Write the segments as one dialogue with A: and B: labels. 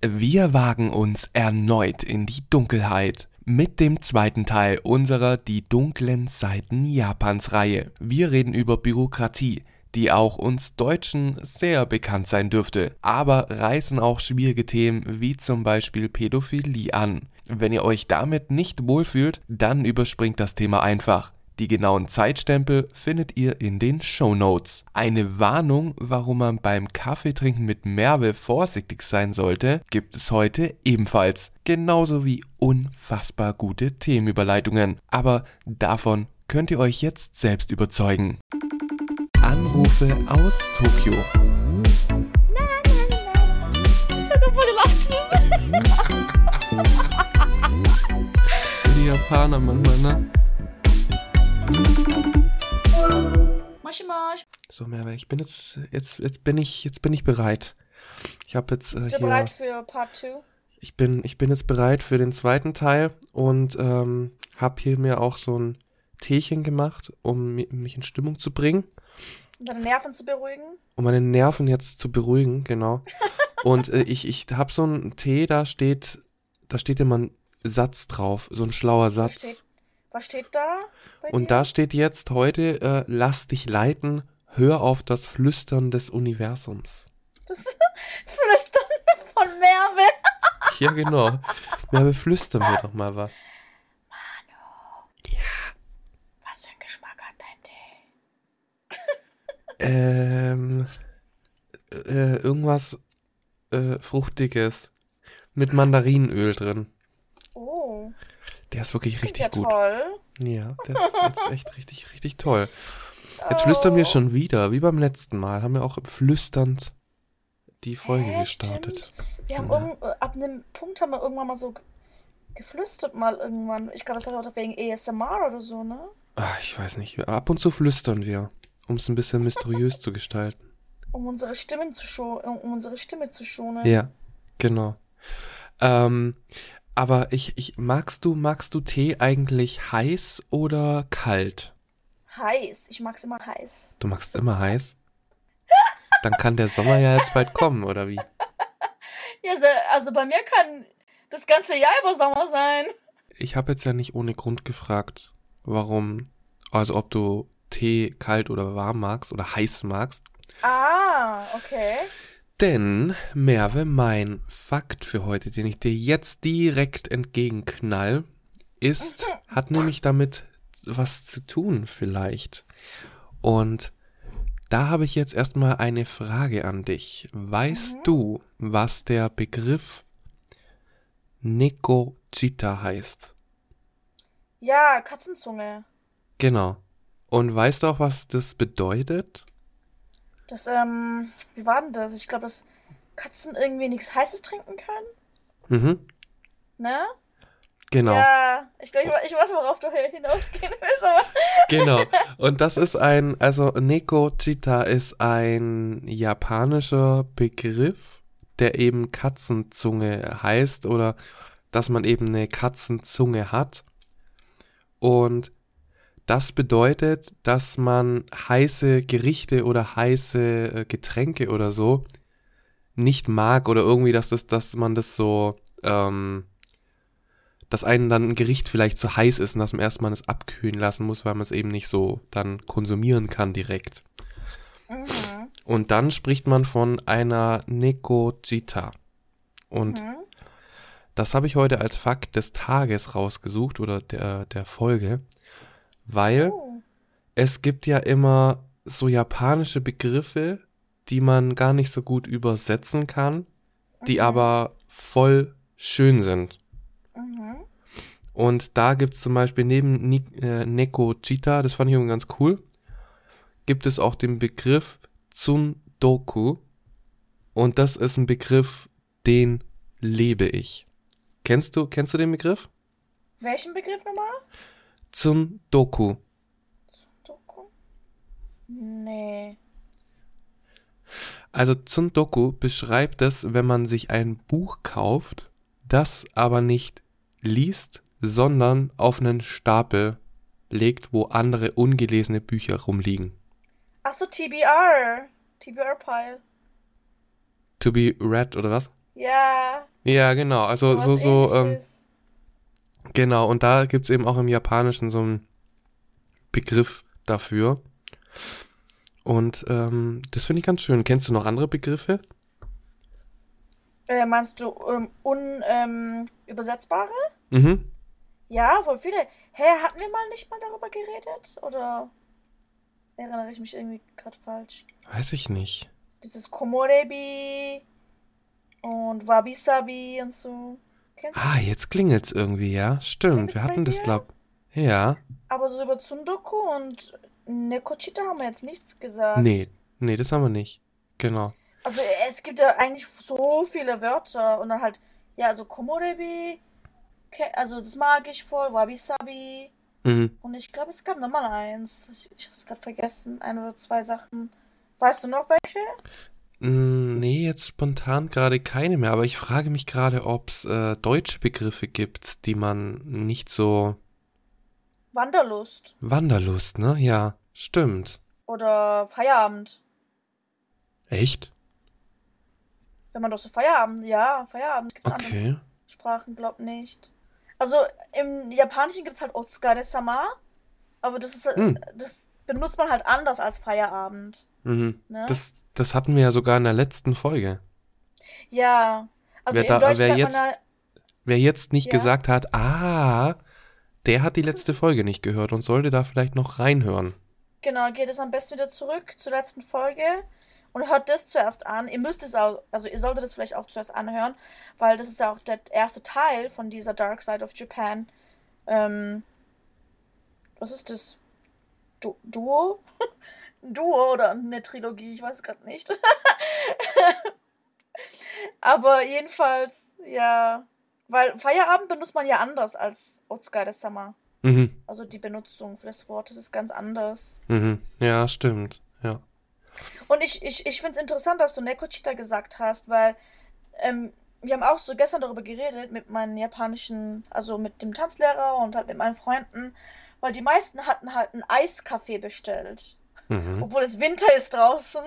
A: Wir wagen uns erneut in die Dunkelheit mit dem zweiten Teil unserer Die dunklen Seiten Japans Reihe. Wir reden über Bürokratie, die auch uns Deutschen sehr bekannt sein dürfte, aber reißen auch schwierige Themen wie zum Beispiel Pädophilie an. Wenn ihr euch damit nicht wohlfühlt, dann überspringt das Thema einfach. Die genauen Zeitstempel findet ihr in den Show Notes. Eine Warnung, warum man beim Kaffeetrinken mit Merve vorsichtig sein sollte, gibt es heute ebenfalls. Genauso wie unfassbar gute Themenüberleitungen. Aber davon könnt ihr euch jetzt selbst überzeugen. Anrufe aus Tokio. Die Japaner manchmal, ne?
B: Moshi Mosh.
A: So, Merve, ich bin jetzt, jetzt, jetzt bin ich, jetzt bin ich bereit. Ich habe jetzt äh,
B: Bist du bereit für Part 2?
A: ich bin, ich bin jetzt bereit für den zweiten Teil und ähm, habe hier mir auch so ein Teechen gemacht, um mi- mich in Stimmung zu bringen,
B: Um deine Nerven zu beruhigen?
A: um meine Nerven jetzt zu beruhigen, genau. und äh, ich, ich habe so einen Tee, da steht, da steht immer ein Satz drauf, so ein schlauer Satz.
B: Steht Was steht da?
A: Und da steht jetzt heute, äh, lass dich leiten, hör auf das Flüstern des Universums.
B: Das Flüstern von Merve.
A: Ja, genau. Ja, aber flüstern wir doch mal was.
B: Was für ein Geschmack hat dein Tee?
A: Ähm, äh, irgendwas äh, Fruchtiges mit Mandarinöl drin.
B: Oh,
A: Der ist wirklich richtig
B: ja
A: gut.
B: toll.
A: Ja, der ist, der ist echt richtig, richtig toll. Jetzt flüstern wir
B: Oh.
A: schon wieder, wie beim letzten Mal. Haben wir auch flüsternd die Folge
B: Hä,
A: gestartet.
B: stimmt. Wir haben
A: Ja.
B: irgend, äh, ab einem Punkt haben wir irgendwann mal so ge- geflüstert mal irgendwann. Ich glaube, das war auch wegen ASMR oder so, ne?
A: Ah, ich weiß nicht. Ab und zu flüstern wir, um es ein bisschen mysteriös zu gestalten.
B: Um unsere Stimmen zu scho um unsere Stimme zu schonen.
A: Ja, genau. Ähm, aber ich, ich, magst du, magst du Tee eigentlich heiß oder kalt?
B: Heiß. Ich mag's immer heiß.
A: Du magst immer heiß? Dann kann der Sommer ja jetzt bald kommen, oder wie?
B: Ja, also bei mir kann das ganze Jahr über Sommer sein.
A: Ich habe jetzt ja nicht ohne Grund gefragt, warum, also ob du Tee kalt oder warm magst oder heiß magst.
B: Ah, okay.
A: Denn, Merve, mein Fakt für heute, den ich dir jetzt direkt entgegenknall, ist, hat nämlich damit was zu tun vielleicht. Und da habe ich jetzt erstmal eine Frage an dich. Weißt
B: Mhm.
A: du, was der Begriff Nekojita heißt?
B: Ja, Katzenzunge.
A: Genau. Und weißt du auch, was das bedeutet?
B: Das, ähm, wie war denn das? Ich glaube, dass Katzen irgendwie nichts Heißes trinken können.
A: Mhm.
B: Ne?
A: Genau.
B: Ja, ich glaube, ich, ich weiß, worauf du hinausgehen willst, aber.
A: Genau. Und das ist ein, also Neko-Chita ist ein japanischer Begriff, der eben Katzenzunge heißt oder dass man eben eine Katzenzunge hat. Und das bedeutet, dass man heiße Gerichte oder heiße äh, Getränke oder so nicht mag oder irgendwie, dass das, dass man das so, ähm, dass einem dann ein Gericht vielleicht zu heiß ist und dass man erstmal es abkühlen lassen muss, weil man es eben nicht so dann konsumieren kann direkt.
B: Mhm.
A: Und dann spricht man von einer Nekojita. Und
B: Mhm.
A: das habe ich heute als Fakt des Tages rausgesucht oder der, der Folge, weil
B: Oh.
A: es gibt ja immer so japanische Begriffe, die man gar nicht so gut übersetzen kann, die
B: Mhm.
A: aber voll schön sind.
B: Mhm.
A: Und da gibt es zum Beispiel neben Ni äh, Neko Chita, das fand ich irgendwie ganz cool, gibt es auch den Begriff Tsundoku. Und das ist ein Begriff, den lebe ich. Kennst du, kennst du den Begriff?
B: Welchen Begriff nochmal?
A: Tsundoku.
B: Doku? Nee.
A: Also Tsundoku beschreibt es, wenn man sich ein Buch kauft, das aber nicht liest, sondern auf einen Stapel legt, wo andere ungelesene Bücher rumliegen.
B: Ach so, TBR. TBR-Pile.
A: To be read oder was?
B: Ja.
A: Ja, genau. Also so,
B: sowas
A: so, ähm. Genau. Und da gibt's eben auch im Japanischen so einen Begriff dafür. Und ähm, das finde ich ganz schön. Kennst du noch andere Begriffe?
B: Äh, meinst du ähm, un, ähm?
A: Mhm.
B: Ja, voll viele. Hä, hatten wir mal nicht mal darüber geredet? Oder erinnere ich mich irgendwie gerade falsch?
A: Weiß ich nicht.
B: Dieses Komorebi und Wabi-Sabi und so. Kennst?
A: Ah, jetzt klingelt's irgendwie, ja. Stimmt. Wir hatten das, glaub. Ja.
B: Aber so über Tsundoku und Nekochita haben wir jetzt nichts gesagt.
A: Nee. Nee, das haben wir nicht. Genau.
B: Also es gibt ja eigentlich so viele Wörter und dann halt, ja, also Komorebi, also das mag ich voll, Wabi-Sabi
A: Mhm.
B: und ich glaube, es gab nochmal eins. Ich, ich hab's gerade vergessen, ein oder zwei Sachen. Weißt du noch welche?
A: Mm, Nee, jetzt spontan gerade keine mehr, aber ich frage mich gerade, ob es äh, deutsche Begriffe gibt, die man nicht so.
B: Wanderlust
A: Wanderlust, ne? Ja, stimmt.
B: oder Feierabend.
A: Echt?
B: Wenn man doch so Feierabend, ja, Feierabend gibt andere
A: Okay.
B: Sprachen, glaub nicht. Also im Japanischen gibt's halt Otsukare-sama, aber das ist halt-
A: Hm.
B: das benutzt man halt anders als Feierabend,
A: Mhm.
B: ne?
A: Das, das hatten wir ja sogar in der letzten Folge.
B: Ja, also
A: Wer da- wer jetzt-
B: halt,
A: Wer jetzt nicht
B: Ja.
A: gesagt hat, ah, der hat die letzte Folge nicht gehört und sollte da vielleicht noch reinhören.
B: genau, geht es am besten wieder zurück zur letzten Folge und hört das zuerst an. Ihr müsst es auch, also ihr solltet es vielleicht auch zuerst anhören, weil das ist ja auch der erste Teil von dieser Dark Side of Japan. Ähm, was ist das? Du Duo? Duo oder eine Trilogie, ich weiß es gerade nicht. Aber jedenfalls, ja, weil Feierabend benutzt man ja anders als Otsukare Summer.
A: Mhm.
B: Also die Benutzung für das Wort, das ist ganz anders.
A: Mhm. Ja, stimmt. Ja.
B: Und ich, ich, ich finde es interessant, dass du Nekochita gesagt hast, weil ähm, wir haben auch so gestern darüber geredet mit meinen japanischen, also mit dem Tanzlehrer und halt mit meinen Freunden, weil die meisten hatten halt einen Eiskaffee bestellt.
A: Mhm.
B: Obwohl es Winter ist draußen.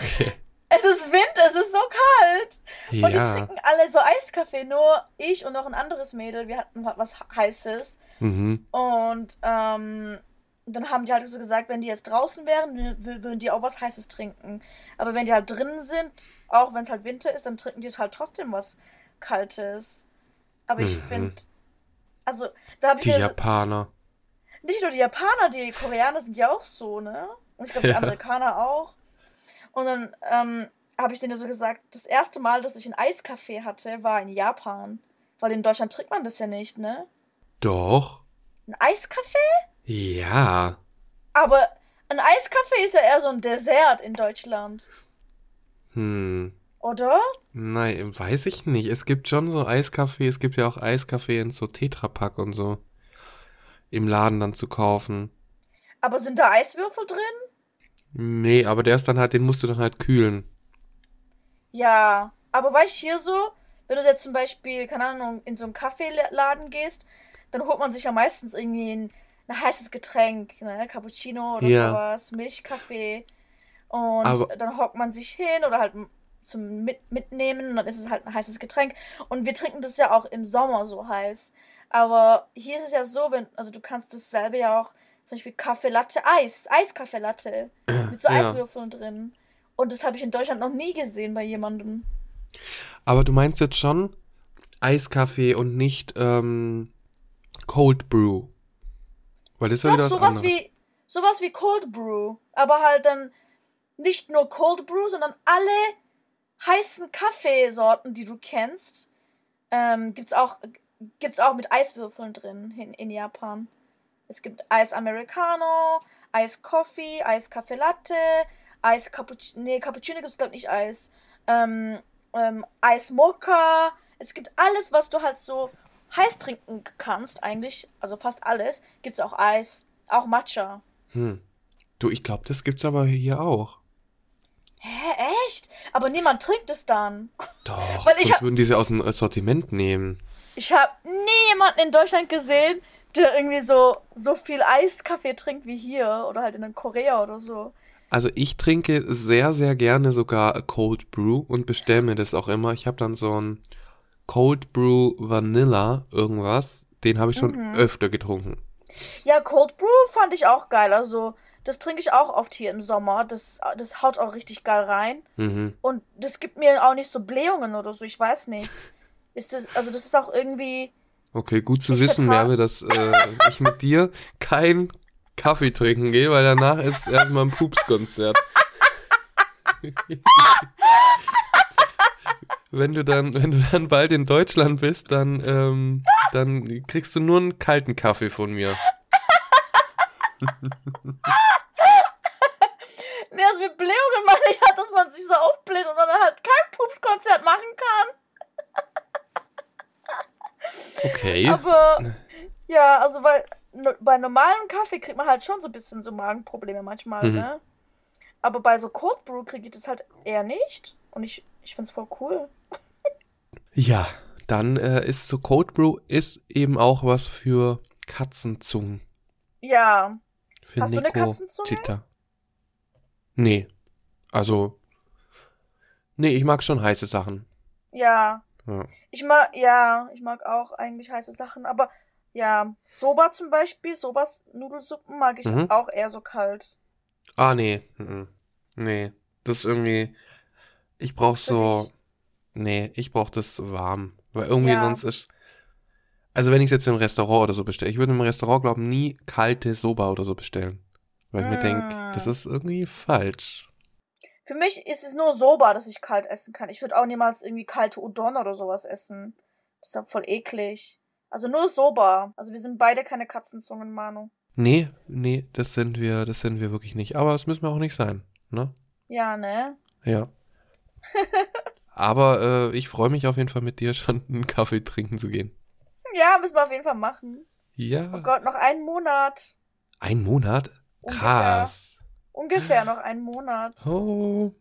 A: Okay.
B: Es ist Winter, es ist so kalt. Und die
A: Ja.
B: trinken alle so Eiskaffee, nur ich und noch ein anderes Mädel, wir hatten was Heißes.
A: Mhm.
B: Und ähm, dann haben die halt so gesagt, wenn die jetzt draußen wären, wü- wü- würden die auch was Heißes trinken. Aber wenn die halt drinnen sind, auch wenn es halt Winter ist, dann trinken die halt trotzdem was Kaltes. Aber ich
A: Mhm.
B: finde, also da habe ich
A: Die Japaner.
B: Nicht nur die Japaner, die Koreaner sind ja auch so, ne? Und ich glaube, die
A: Ja.
B: Amerikaner auch. Und dann ähm, habe ich denen so gesagt, das erste Mal, dass ich einen Eiskaffee hatte, war in Japan. Weil in Deutschland trinkt man das ja nicht, ne?
A: Doch.
B: Ein Eiskaffee?
A: Ja.
B: Aber ein Eiskaffee ist ja eher so ein Dessert in Deutschland,
A: Hm.
B: oder?
A: Nein, weiß ich nicht. Es gibt schon so Eiskaffee. Es gibt ja auch Eiskaffee in so Tetrapack und so. Im Laden dann zu kaufen.
B: Aber sind da Eiswürfel drin?
A: Nee, aber der ist dann halt, den musst du dann halt kühlen.
B: Ja. Aber weißt du, hier so, wenn du jetzt zum Beispiel, keine Ahnung, in so einen Kaffeeladen gehst, dann holt man sich ja meistens irgendwie ein, ein heißes Getränk, ne? Cappuccino oder
A: Ja.
B: sowas, Milchkaffee. Und
A: Aber-
B: dann hockt man sich hin oder halt zum Mit Mitnehmen und dann ist es halt ein heißes Getränk. Und wir trinken das ja auch im Sommer so heiß. Aber hier ist es ja so, wenn, also du kannst dasselbe ja auch, zum Beispiel Kaffee Latte, Eis, Eiskaffee Latte mit so
A: Ja.
B: Eiswürfeln drin. Und das habe ich in Deutschland noch nie gesehen bei jemandem.
A: Aber du meinst jetzt schon Eiskaffee und nicht ähm, Cold Brew. Weil das ist ja wieder was
B: sowas
A: anderes.
B: wie, sowas wie Cold Brew. Aber halt dann nicht nur Cold Brew, sondern alle heißen Kaffeesorten, die du kennst, ähm, gibt's auch, gibt's auch mit Eiswürfeln drin in, in Japan. Es gibt Eis Americano, Eis Coffee, Eis Kaffee Latte, Eis Cappuccino, nee, Cappuccino gibt's glaub nicht Eis. Ähm, ähm, Eis Mocha. Es gibt alles, was du halt so heiß trinken kannst, eigentlich, also fast alles, gibt's auch Eis, auch Matcha.
A: Hm. Du, ich glaube, das gibt's aber hier auch.
B: Hä, echt? Aber niemand trinkt es dann.
A: Doch,
B: Weil ich
A: sonst
B: hab-
A: würden die sie aus dem Sortiment nehmen.
B: Ich habe nie jemanden in Deutschland gesehen, der irgendwie so, so viel Eiskaffee trinkt wie hier oder halt in Korea oder so.
A: Also ich trinke sehr, sehr gerne sogar Cold Brew und bestelle mir das auch immer. Ich habe dann so ein Cold Brew Vanilla irgendwas. Den habe ich schon
B: Mhm.
A: öfter getrunken.
B: Ja, Cold Brew fand ich auch geil. Also, das trinke ich auch oft hier im Sommer. Das, das haut auch richtig geil rein.
A: Mhm.
B: Und das gibt mir auch nicht so Blähungen oder so. Ich weiß nicht. Ist das, also, das ist auch irgendwie.
A: Okay, gut zu wissen,
B: vertrag-
A: Merve, dass äh, ich mit dir kein Kaffee trinken gehe, weil danach ist erstmal ein Pupskonzert. wenn du dann, wenn du dann bald in Deutschland bist, dann, ähm, dann kriegst du nur einen kalten Kaffee von mir.
B: Nee, also mit Blähungen meine ich halt, dass man sich so aufbläht und dann halt kein Pupskonzert machen kann.
A: Okay.
B: Aber ja, also weil bei normalem Kaffee kriegt man halt schon so ein bisschen so Magenprobleme manchmal,
A: Mhm.
B: ne? Aber bei so Cold Brew kriege ich das halt eher nicht. Und ich, ich find's voll cool.
A: Ja, dann äh, ist so Cold Brew ist eben auch was für Katzenzungen.
B: Ja.
A: Für
B: Hast du eine
A: Nico
B: Katzenzunge?
A: Nee. Also. Nee, ich mag schon heiße Sachen.
B: Ja.
A: Ja.
B: Ich mag, ja, ich mag auch eigentlich heiße Sachen, aber ja, Soba zum Beispiel, Sobas Nudelsuppen mag ich
A: Mhm.
B: auch eher so kalt.
A: Ah, nee. mhm. Nee. Das ist irgendwie. Ich brauch
B: Für
A: so.
B: dich?
A: Nee, ich brauch das warm. Weil irgendwie
B: Ja.
A: sonst ist. Also wenn ich jetzt im Restaurant oder so bestelle, ich würde im Restaurant, glaube ich, nie kalte Soba oder so bestellen. Weil ich mir denke, das
B: Mm.
A: ist irgendwie falsch.
B: Für mich ist es nur Soba, dass ich kalt essen kann. Ich würde auch niemals irgendwie kalte Udon oder sowas essen. Das ist ja voll eklig. Also nur Soba. Also wir sind beide keine Katzenzungen, Manu.
A: Nee, nee, das sind wir, das sind wir wirklich nicht. Aber es müssen wir auch nicht sein, ne?
B: Ja, ne?
A: Ja. Aber äh, ich freue mich auf jeden Fall mit dir schon einen Kaffee trinken zu gehen.
B: Ja, müssen wir auf jeden Fall machen. Oh
A: Ja.
B: Gott, noch einen Monat.
A: Ein Monat? Krass.
B: Ungefähr noch einen Monat.
A: Oh.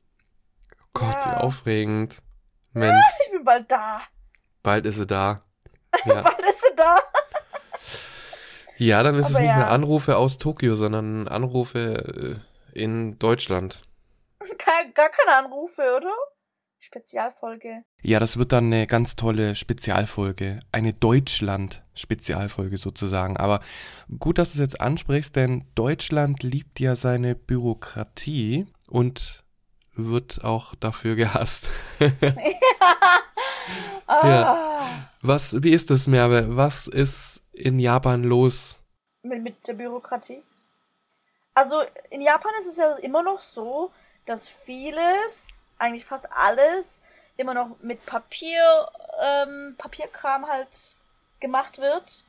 A: Gott, wie
B: Ja.
A: aufregend. Mensch,
B: Ich bin bald da.
A: bald ist sie da. Ja,
B: Bald ist sie da.
A: ja dann ist es
B: Aber
A: nicht
B: ja.
A: mehr Anrufe aus Tokio, sondern Anrufe äh, in Deutschland.
B: Gar keine Anrufe, oder? Spezialfolge.
A: Ja, das wird dann eine ganz tolle Spezialfolge. Eine Deutschland-Spezialfolge sozusagen. Aber gut, dass du es jetzt ansprichst, denn Deutschland liebt ja seine Bürokratie und wird auch dafür gehasst.
B: ah,
A: Was, wie ist das, Merve? Was ist in Japan los?
B: mit, mit der Bürokratie. Also in Japan ist es ja immer noch so, dass vieles, eigentlich fast alles, immer noch mit Papier, ähm, Papierkram halt gemacht wird.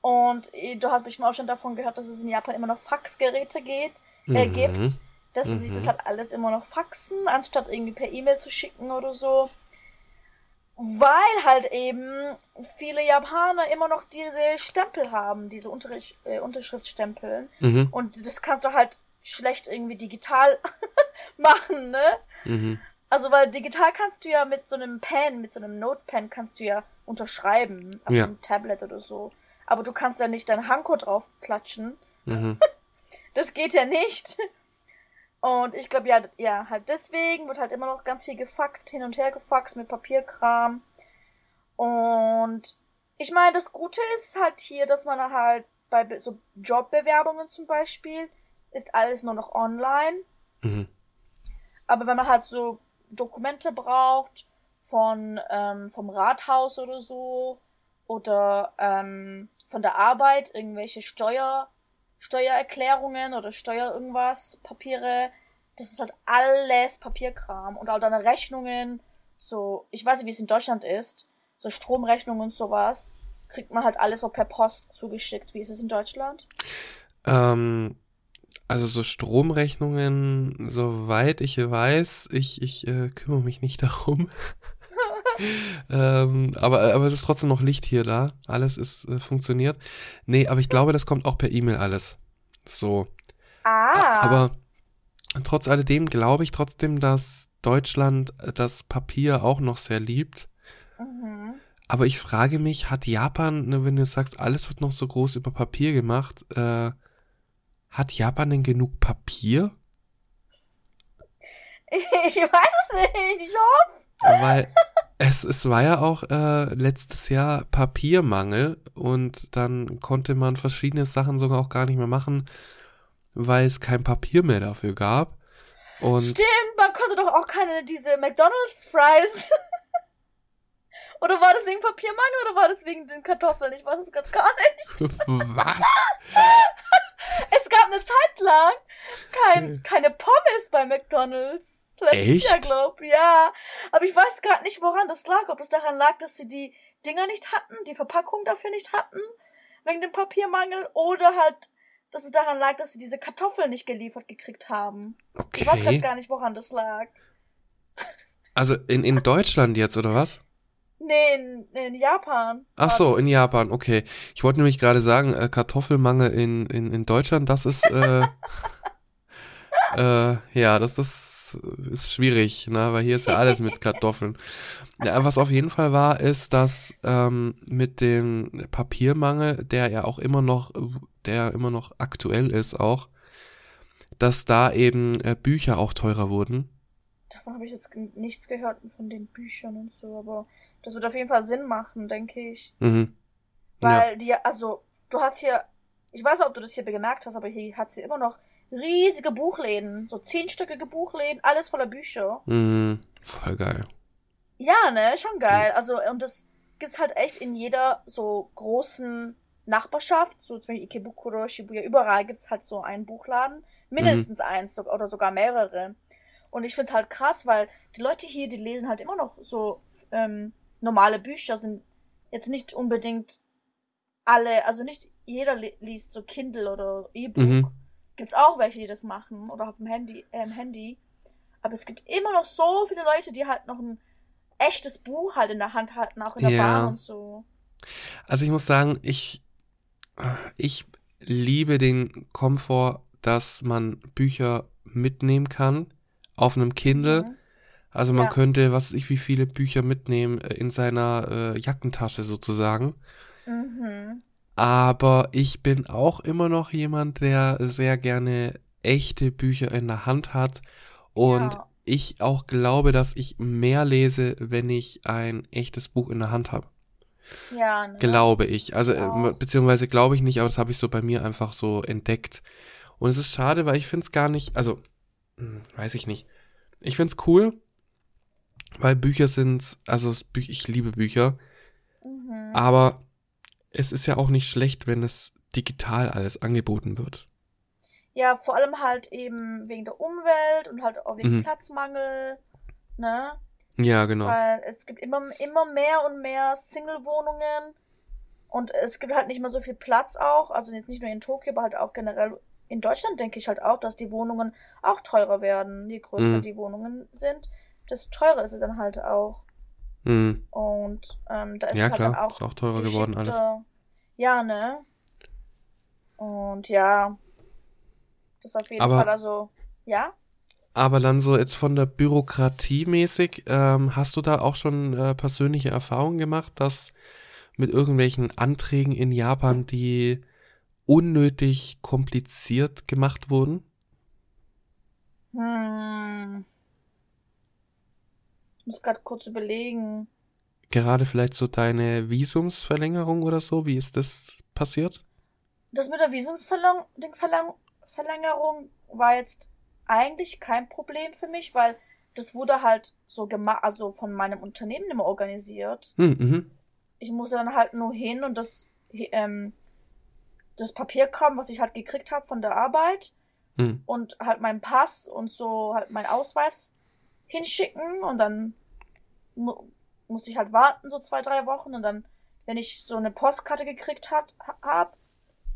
B: Und äh, du hast bestimmt auch schon davon gehört, dass es in Japan immer noch Faxgeräte geht, äh,
A: Mhm.
B: gibt. Dass sie sich
A: Mhm.
B: das halt alles immer noch faxen, anstatt irgendwie per E-Mail zu schicken oder so. Weil halt eben viele Japaner immer noch diese Stempel haben, diese Unterricht, äh, Unterschriftstempel.
A: Mhm.
B: Und das kannst du halt schlecht irgendwie digital machen, ne?
A: Mhm.
B: Also, weil digital kannst du ja mit so einem Pen, mit so einem Notepen kannst du ja unterschreiben auf
A: Ja.
B: einem Tablet oder so. Aber du kannst ja nicht dein Hanko drauf klatschen.
A: Mhm.
B: Das geht ja nicht. Und ich glaube, ja, ja, halt deswegen wird halt immer noch ganz viel gefaxt, hin und her gefaxt mit Papierkram. Und ich meine, das Gute ist halt hier, dass man halt bei Be- so Jobbewerbungen zum Beispiel ist alles nur noch online.
A: Mhm.
B: Aber wenn man halt so Dokumente braucht von ähm, vom Rathaus oder so oder ähm, von der Arbeit, irgendwelche Steuer, Steuererklärungen oder Steuer irgendwas, Papiere, das ist halt alles Papierkram und auch deine Rechnungen, so, ich weiß nicht, wie es in Deutschland ist, so Stromrechnungen und sowas, kriegt man halt alles so per Post zugeschickt. Wie ist es in Deutschland?
A: Ähm, also so Stromrechnungen, soweit ich weiß, ich, ich äh, kümmere mich nicht darum. ähm, aber, aber es ist trotzdem noch Licht hier da. Alles ist äh, funktioniert. Nee, aber ich glaube, das kommt auch per E-Mail alles. So.
B: Ah,
A: Aber trotz alledem glaube ich trotzdem, dass Deutschland äh, das Papier auch noch sehr liebt.
B: mhm.
A: Aber ich frage mich, hat Japan, ne, wenn du sagst, alles wird noch so groß über Papier gemacht, äh, hat Japan denn genug Papier?
B: Ich, ich weiß es nicht. Ich hoffe.
A: Weil es, es war ja auch äh, letztes Jahr Papiermangel und dann konnte man verschiedene Sachen sogar auch gar nicht mehr machen, weil es kein Papier mehr dafür gab. Und
B: Stimmt, man konnte doch auch keine diese McDonalds Fries. oder war das wegen Papiermangel oder war das wegen den Kartoffeln? Ich weiß es gerade gar nicht.
A: was?
B: Es gab eine Zeit lang kein, keine Pommes bei McDonalds. Letztes
A: Echt?
B: Jahr, glaub Ja. Aber ich weiß gerade nicht, woran das lag. Ob es daran lag, dass sie die Dinger nicht hatten, die Verpackung dafür nicht hatten, wegen dem Papiermangel, oder halt, dass es daran lag, dass sie diese Kartoffeln nicht geliefert gekriegt haben. Ich weiß gerade
A: Okay.
B: gar nicht, woran das lag.
A: Also in, in Deutschland jetzt, oder was?
B: Nee, in, in Japan.
A: Ach so, in Japan, okay. Ich wollte nämlich gerade sagen, äh, Kartoffelmangel in, in, in Deutschland, das ist, äh, äh, ja, das, das ist schwierig, ne, weil hier ist ja alles mit Kartoffeln. Ja, was auf jeden Fall war, ist, dass ähm, mit dem Papiermangel, der ja auch immer noch, der immer noch aktuell ist auch, dass da eben äh, Bücher auch teurer wurden.
B: Davon habe ich jetzt nichts gehört von den Büchern und so, aber das wird auf jeden Fall Sinn machen, denke ich.
A: Mhm. Ja.
B: Weil die, also, du hast hier, ich weiß nicht, ob du das hier gemerkt hast, aber hier hat sie immer noch riesige Buchläden, so zehnstöckige Buchläden, alles voller Bücher.
A: Mhm. Voll geil.
B: Ja, ne, schon geil. Also, und das gibt's halt echt in jeder so großen Nachbarschaft, so zum Beispiel Ikebukuro, Shibuya, überall gibt's halt so einen Buchladen. Mindestens eins so- oder sogar mehrere. Und ich find's halt krass, weil die Leute hier, die lesen halt immer noch so ähm, normale Bücher, sind jetzt nicht unbedingt alle, also nicht jeder li liest so Kindle oder E-Book.
A: Mhm.
B: Gibt's auch welche, die das machen oder auf dem Handy, äh, im Handy. Aber es gibt immer noch so viele Leute, die halt noch ein echtes Buch halt in der Hand halten, auch in der
A: Ja.
B: Bahn und so.
A: Also ich muss sagen, ich, ich liebe den Komfort, dass man Bücher mitnehmen kann auf einem Kindle.
B: Mhm.
A: Also man
B: Ja.
A: könnte, was weiß ich, wie viele Bücher mitnehmen äh, in seiner äh, Jackentasche sozusagen.
B: Mhm.
A: Aber ich bin auch immer noch jemand, der sehr gerne echte Bücher in der Hand hat. Und
B: Ja.
A: ich auch glaube, dass ich mehr lese, wenn ich ein echtes Buch in der Hand habe.
B: Ja, ne?
A: Glaube ich. Also,
B: Auch.
A: äh, beziehungsweise glaube ich nicht, aber das habe ich so bei mir einfach so entdeckt. Und es ist schade, weil ich finde es gar nicht, also, hm, weiß ich nicht. Ich finde es cool, weil Bücher sind, also ich liebe Bücher,
B: Mhm.
A: aber es ist ja auch nicht schlecht, wenn es digital alles angeboten wird.
B: Ja, vor allem halt eben wegen der Umwelt und halt auch wegen
A: Mhm.
B: Platzmangel, ne?
A: Ja, genau.
B: Weil es gibt immer, immer mehr und mehr Single-Wohnungen und es gibt halt nicht mehr so viel Platz auch, also jetzt nicht nur in Tokio, aber halt auch generell in Deutschland denke ich halt auch, dass die Wohnungen auch teurer werden. Je größer
A: Mhm.
B: die Wohnungen sind, desto teurer ist es dann halt auch.
A: Hm.
B: Und ähm, da ist
A: Ja,
B: es halt dann
A: klar,
B: auch
A: ist auch teurer geworden alles.
B: Ja, ne? Und ja, das auf jeden
A: Aber-
B: Fall, also, ja?
A: Aber dann so jetzt von der Bürokratie mäßig, ähm, hast du da auch schon äh, persönliche Erfahrungen gemacht, dass mit irgendwelchen Anträgen in Japan, die unnötig kompliziert gemacht wurden?
B: Hm. Ich muss gerade kurz überlegen.
A: Gerade vielleicht so deine Visumsverlängerung oder so, wie ist das passiert?
B: Das mit der Visumsverlängerung war jetzt eigentlich kein Problem für mich, weil das wurde halt so gemacht, also von meinem Unternehmen immer organisiert.
A: Hm, mhm.
B: Ich musste dann halt nur hin und das, ähm, das Papierkram, was ich halt gekriegt habe von der Arbeit
A: Hm.
B: und halt meinen Pass und so halt meinen Ausweis hinschicken und dann mu musste ich halt warten so zwei, drei Wochen und dann, wenn ich so eine Postkarte gekriegt hat, ha hab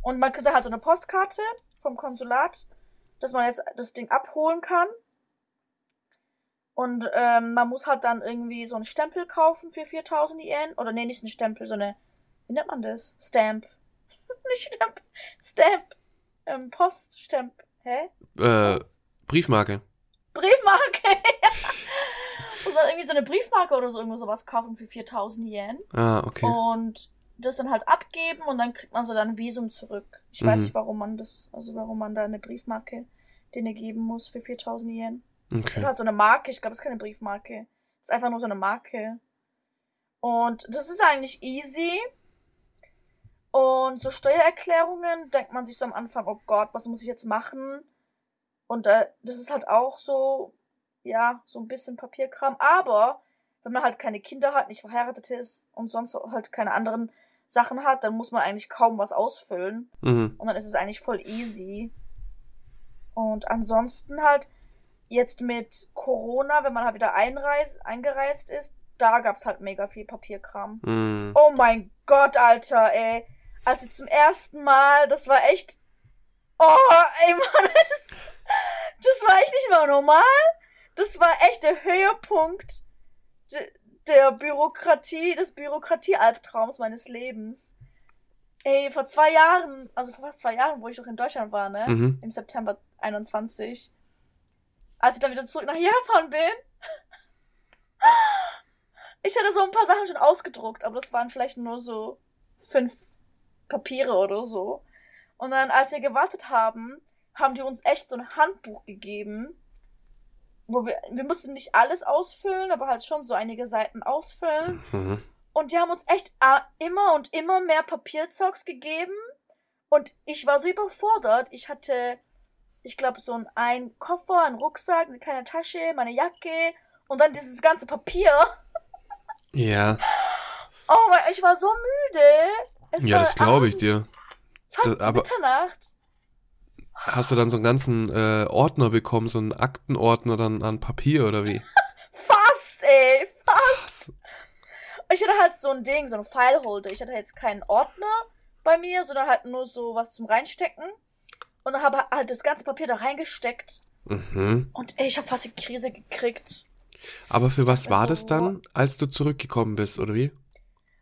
B: und man kriegt halt so eine Postkarte vom Konsulat, dass man jetzt das Ding abholen kann und ähm, man muss halt dann irgendwie so einen Stempel kaufen für 4000 Yen oder nee, nicht einen Stempel, so eine, wie nennt man das? Stamp. nicht Stamp, Stamp. Ähm, Poststamp. Hä?
A: Äh. Briefmarke.
B: Briefmarke. Muss man irgendwie so eine Briefmarke oder so irgendwo sowas kaufen für 4000 Yen.
A: Ah, okay.
B: Und das dann halt abgeben und dann kriegt man so dann ein Visum zurück. Ich weiß
A: Mhm.
B: nicht, warum man das, also warum man da eine Briefmarke denen geben muss für 4000 Yen.
A: Okay.
B: Hat so eine Marke, ich glaube, es ist keine Briefmarke. Es ist einfach nur so eine Marke. Und das ist eigentlich easy. Und so Steuererklärungen denkt man sich so am Anfang, oh Gott, was muss ich jetzt machen? Und äh, das ist halt auch so, ja, so ein bisschen Papierkram. Aber wenn man halt keine Kinder hat, nicht verheiratet ist und sonst halt keine anderen Sachen hat, dann muss man eigentlich kaum was ausfüllen.
A: Mhm.
B: Und dann ist es eigentlich voll easy. Und ansonsten halt jetzt mit Corona, wenn man halt wieder einreis, eingereist ist, da gab's halt mega viel Papierkram.
A: Mhm.
B: Oh mein Gott, Alter, ey. Also zum ersten Mal, das war echt. Oh, ey, Mann, das, das war echt nicht mal normal. Das war echt der Höhepunkt de, der Bürokratie, des Bürokratie-Albtraums meines Lebens. Ey, vor zwei Jahren, also vor fast zwei Jahren, wo ich noch in Deutschland war, ne?
A: Mhm.
B: Im September 21. Als ich dann wieder zurück nach Japan bin. Ich hatte so ein paar Sachen schon ausgedruckt, aber das waren vielleicht nur so fünf Papiere oder so. Und dann, als wir gewartet haben, haben die uns echt so ein Handbuch gegeben, wo wir, wir mussten nicht alles ausfüllen, aber halt schon so einige Seiten ausfüllen.
A: Mhm.
B: Und die haben uns echt äh, immer und immer mehr Papierzeugs gegeben. Und ich war so überfordert. Ich hatte, ich glaube, so ein, ein Koffer, ein Rucksack, eine kleine Tasche, meine Jacke und dann dieses ganze Papier.
A: Ja,
B: Oh, mein- ich war so müde. Es
A: ja,
B: war
A: das glaube ich dir.
B: Fast
A: Das- aber-
B: Mitternacht.
A: Hast du dann so einen ganzen äh, Ordner bekommen, so einen Aktenordner dann an Papier oder wie?
B: Fast, ey. Fast. Ich hatte halt so ein Ding, so ein Fileholder. Ich hatte jetzt keinen Ordner bei mir, sondern halt nur so was zum Reinstecken. Und dann habe halt das ganze Papier da reingesteckt.
A: Mhm.
B: Und ey, ich habe fast die Krise gekriegt.
A: Aber für was war
B: Also,
A: das dann, als du zurückgekommen bist, oder wie?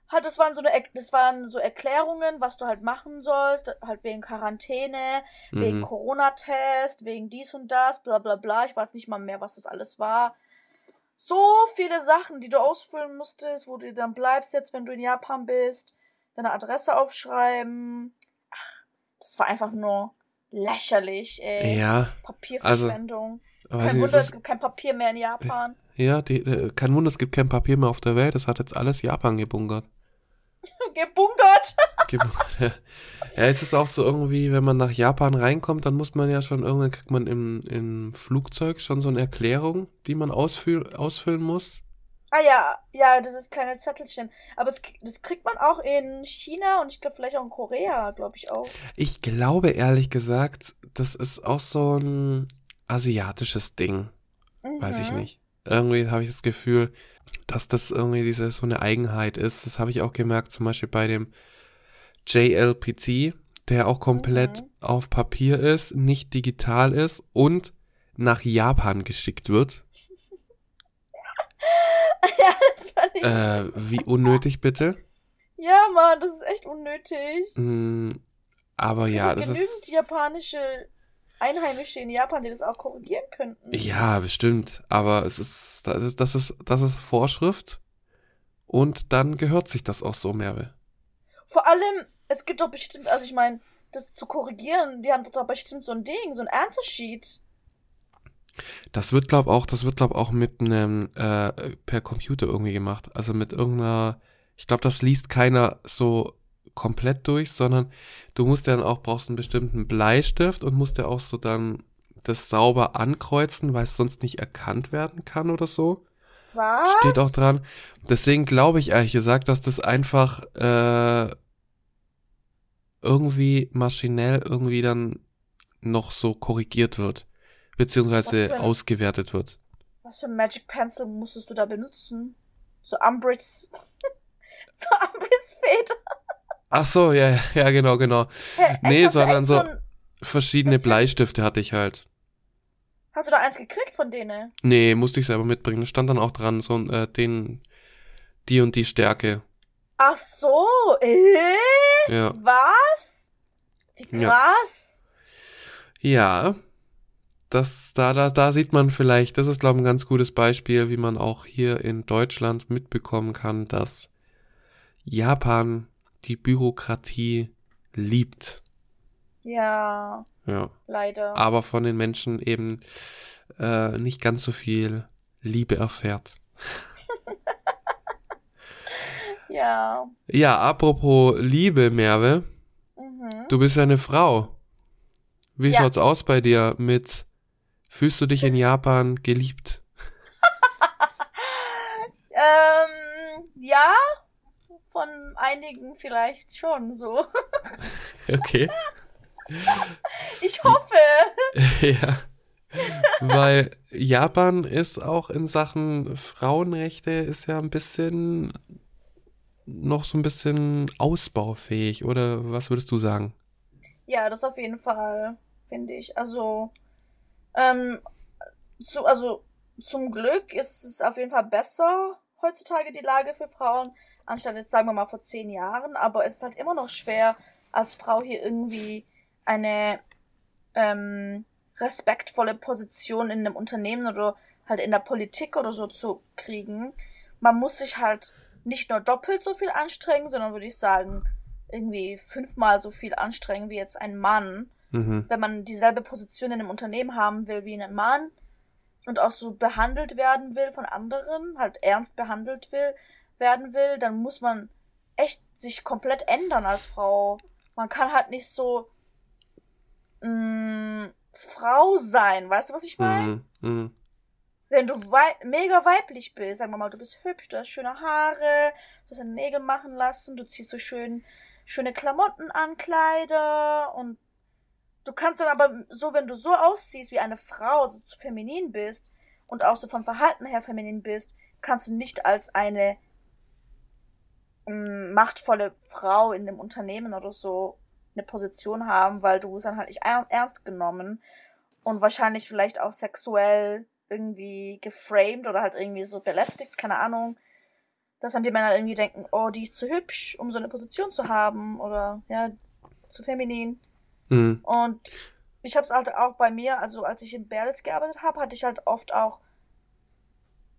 B: Halt, das waren so eine, das waren so Erklärungen, was du halt machen sollst, halt wegen Quarantäne, wegen
A: Mhm.
B: Corona-Test, wegen dies und das, bla bla bla. Ich weiß nicht mal mehr, was das alles war. So viele Sachen, die du ausfüllen musstest, wo du dann bleibst jetzt, wenn du in Japan bist, deine Adresse aufschreiben. Ach, das war einfach nur lächerlich, ey.
A: Ja,
B: Papierverschwendung.
A: weiß
B: kein
A: nicht,
B: Wunder,
A: es
B: gibt kein Papier mehr in Japan.
A: ja, die, äh, kein Wunder, es gibt kein Papier mehr auf der Welt. Das hat jetzt alles Japan gebunkert.
B: Gebunkert.
A: Gebunkert, ja. ja, es ist auch so irgendwie, wenn man nach Japan reinkommt, dann muss man ja schon irgendwann kriegt man im, im Flugzeug schon so eine Erklärung, die man ausfüll, ausfüllen muss.
B: Ah ja, ja, das ist kleine Zettelchen. Aber es, das kriegt man auch in China und ich glaube vielleicht auch in Korea, glaube ich auch.
A: Ich glaube ehrlich gesagt, das ist auch so ein asiatisches Ding. Weiß ich
B: Mhm.
A: nicht. Irgendwie habe ich das Gefühl, dass das irgendwie diese so eine Eigenheit ist. Das habe ich auch gemerkt, zum Beispiel bei dem JLPC, der auch komplett
B: Mhm.
A: auf Papier ist, nicht digital ist und nach Japan geschickt wird.
B: ja, das fand ich.
A: Äh, wie unnötig bitte?
B: Ja, Mann, das ist echt unnötig.
A: Mm, aber
B: gibt
A: ja, das
B: genügend
A: ist.
B: japanische Einheimische in Japan, die das auch korrigieren könnten.
A: Ja, bestimmt. Aber es ist, das ist, das ist, das ist Vorschrift. Und dann gehört sich das auch so, Merve.
B: Vor allem, es gibt doch bestimmt, also ich meine, das zu korrigieren, die haben doch bestimmt so ein Ding, so ein Answer Sheet.
A: Das wird, glaub auch, das wird, glaub auch mit einem, äh, per Computer irgendwie gemacht. Also mit irgendeiner, ich glaube, das liest keiner so komplett durch, sondern du musst dann auch, brauchst einen bestimmten Bleistift und musst ja auch so dann das sauber ankreuzen, weil es sonst nicht erkannt werden kann oder so.
B: Was?
A: Steht auch dran. Deswegen glaube ich ehrlich gesagt, dass das einfach äh, irgendwie maschinell irgendwie dann noch so korrigiert wird. Beziehungsweise
B: ein-
A: ausgewertet wird.
B: Was für ein Magic Pencil musstest du da benutzen? So Umbridge. so Umbridge Feder.
A: Ach so, ja, ja, genau, genau.
B: Hä,
A: Nee, sondern so-
B: ein-
A: Verschiedene Bleistifte hatte ich halt.
B: Hast du da eins gekriegt von denen?
A: Nee, musste ich selber mitbringen. Da stand dann auch dran, so äh, den, die und die Stärke.
B: Ach so, äh?
A: Ja.
B: Was? Wie
A: Ja.
B: krass.
A: Ja. Das, da, da, da sieht man vielleicht, das ist, glaube ich, ein ganz gutes Beispiel, wie man auch hier in Deutschland mitbekommen kann, dass Japan die Bürokratie liebt.
B: Ja,
A: Ja.
B: leider.
A: Aber von den Menschen eben äh, nicht ganz so viel Liebe erfährt.
B: Ja.
A: Ja, apropos Liebe, Merve,
B: Mhm.
A: du bist ja eine Frau. Wie
B: Ja.
A: schaut's aus bei dir mit, fühlst du dich in Japan geliebt?
B: Ähm, ja, von einigen vielleicht schon so.
A: Okay.
B: Ich hoffe.
A: ja. Weil Japan ist auch in Sachen Frauenrechte ist ja ein bisschen noch so ein bisschen ausbaufähig, oder was würdest du sagen?
B: Ja, das auf jeden Fall, finde ich. Also, ähm, zu, also zum Glück ist es auf jeden Fall besser heutzutage die Lage für Frauen, anstatt jetzt sagen wir mal vor zehn Jahren. Aber es ist halt immer noch schwer, als Frau hier irgendwie eine ähm, respektvolle Position in einem Unternehmen oder halt in der Politik oder so zu kriegen. Man muss sich halt nicht nur doppelt so viel anstrengen, sondern würde ich sagen, irgendwie fünfmal so viel anstrengen wie jetzt ein Mann,
A: Mhm.
B: wenn man dieselbe Position in einem Unternehmen haben will wie ein Mann und auch so behandelt werden will von anderen, halt ernst behandelt will, werden will, dann muss man echt sich komplett ändern als Frau. Man kann halt nicht so mh, Frau sein, weißt du, was ich meine?
A: Mhm. Mhm.
B: Wenn du wei mega weiblich bist, sagen wir mal, du bist hübsch, du hast schöne Haare, du hast deine Nägel machen lassen, du ziehst so schön schöne Klamotten an, Kleider und du kannst dann aber so, wenn du so aussiehst wie eine Frau, so zu feminin bist und auch so vom Verhalten her feminin bist, kannst du nicht als eine machtvolle Frau in einem Unternehmen oder so eine Position haben, weil du wirst dann halt nicht er- ernst genommen und wahrscheinlich vielleicht auch sexuell irgendwie geframed oder halt irgendwie so belästigt, keine Ahnung. Dass dann die Männer irgendwie denken, oh, die ist zu hübsch, um so eine Position zu haben oder ja, zu feminin.
A: Mhm.
B: Und ich habe es halt auch bei mir, also als ich in Berlitz gearbeitet habe, hatte ich halt oft auch,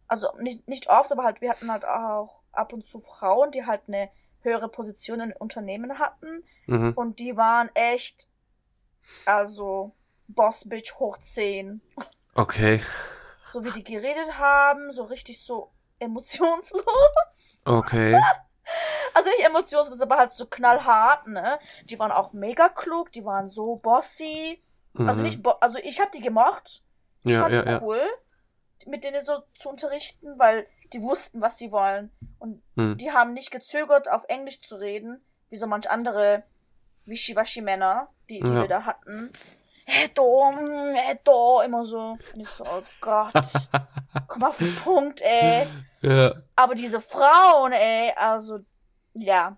B: also nicht, nicht oft, aber halt, wir hatten halt auch ab und zu Frauen, die halt eine höhere Position in Unternehmen hatten.
A: Mhm.
B: Und die waren echt, also Boss Bitch hoch 10.
A: Okay.
B: So wie die geredet haben, so richtig so emotionslos.
A: Okay.
B: Also nicht emotionslos, aber halt so knallhart, ne? Die waren auch mega klug, die waren so bossy. Also
A: Mhm.
B: nicht, bo also ich habe die gemocht. Ich
A: Ja,
B: fand
A: ja,
B: die
A: ja.
B: Mit denen so zu unterrichten, weil die wussten, was sie wollen. Und
A: Mhm.
B: die haben nicht gezögert, auf Englisch zu reden, wie so manch andere Wischiwaschi-Männer, die, die
A: Ja.
B: wir da hatten. Edo, mm, Edo, immer so. Und ich so, oh Gott, komm auf den Punkt, ey.
A: ja.
B: Aber diese Frauen, ey, also, ja.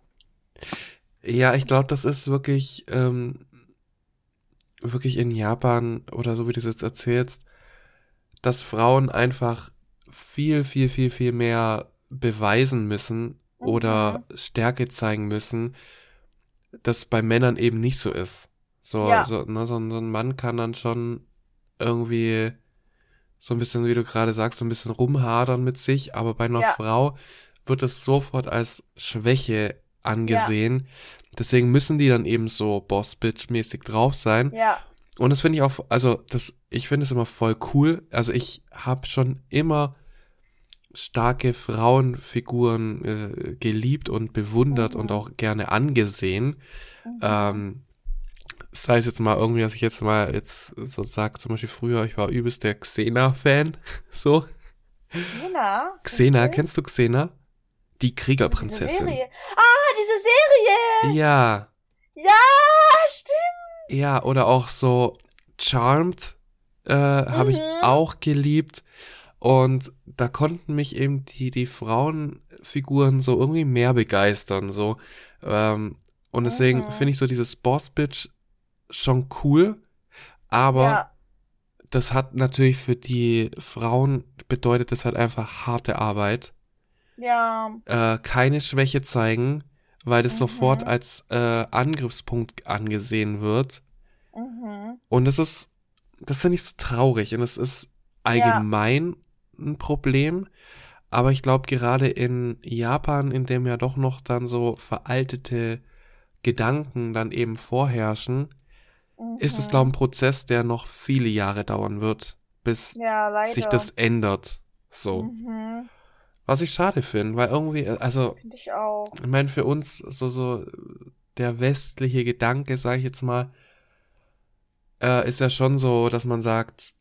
A: Ja, ich glaube, das ist wirklich, ähm, wirklich in Japan oder so wie du es jetzt erzählst, dass Frauen einfach viel, viel, viel, viel mehr beweisen müssen oder Stärke zeigen müssen, das bei Männern eben nicht so ist. So,
B: Ja.
A: so, ne, so, ein- so ein Mann kann dann schon irgendwie so ein bisschen, wie du gerade sagst, so ein bisschen rumhadern mit sich, aber bei einer
B: Ja.
A: Frau wird es sofort als Schwäche angesehen. Deswegen müssen die dann eben so Boss-Bitch-mäßig drauf sein.
B: Ja,
A: Und das finde ich auch, also das, ich finde es immer voll cool. Also ich habe schon immer starke Frauenfiguren äh, geliebt und bewundert
B: Mhm.
A: und auch gerne angesehen.
B: mhm.
A: Ähm, sei es jetzt mal irgendwie, dass ich jetzt mal jetzt so sag, zum Beispiel früher, ich war übelst der Xena-Fan. So.
B: Xena?
A: Xena, kennst du Xena? Die
B: Diese
A: Kriegerprinzessin.
B: Serie. Ah, diese Serie!
A: Ja,
B: Ja, stimmt.
A: ja, oder auch so Charmed äh, habe ich
B: Mhm.
A: auch geliebt. Und da konnten mich eben die, die Frauenfiguren so irgendwie mehr begeistern. So. Ähm, und deswegen
B: Mhm.
A: finde ich so dieses Boss-Bitch schon cool. Aber
B: Ja,
A: das hat natürlich für die Frauen bedeutet das halt einfach harte Arbeit.
B: ja,
A: Äh, keine Schwäche zeigen, weil das
B: Mhm.
A: sofort als äh, Angriffspunkt angesehen wird.
B: mhm.
A: Und das ist, das finde ich so traurig. Und es ist allgemein ein Problem. Aber ich glaube, gerade in Japan, in dem ja doch noch dann so veraltete Gedanken dann eben vorherrschen, ist es,
B: mhm.
A: glaube ich, ein Prozess, der noch viele Jahre dauern wird, bis
B: Ja,
A: sich das ändert. So.
B: Mhm,
A: Was ich schade finde, weil irgendwie, also,
B: Finde ich
A: ich meine, für uns so, so der westliche Gedanke, sag ich jetzt mal, äh, ist ja schon so, dass man sagt,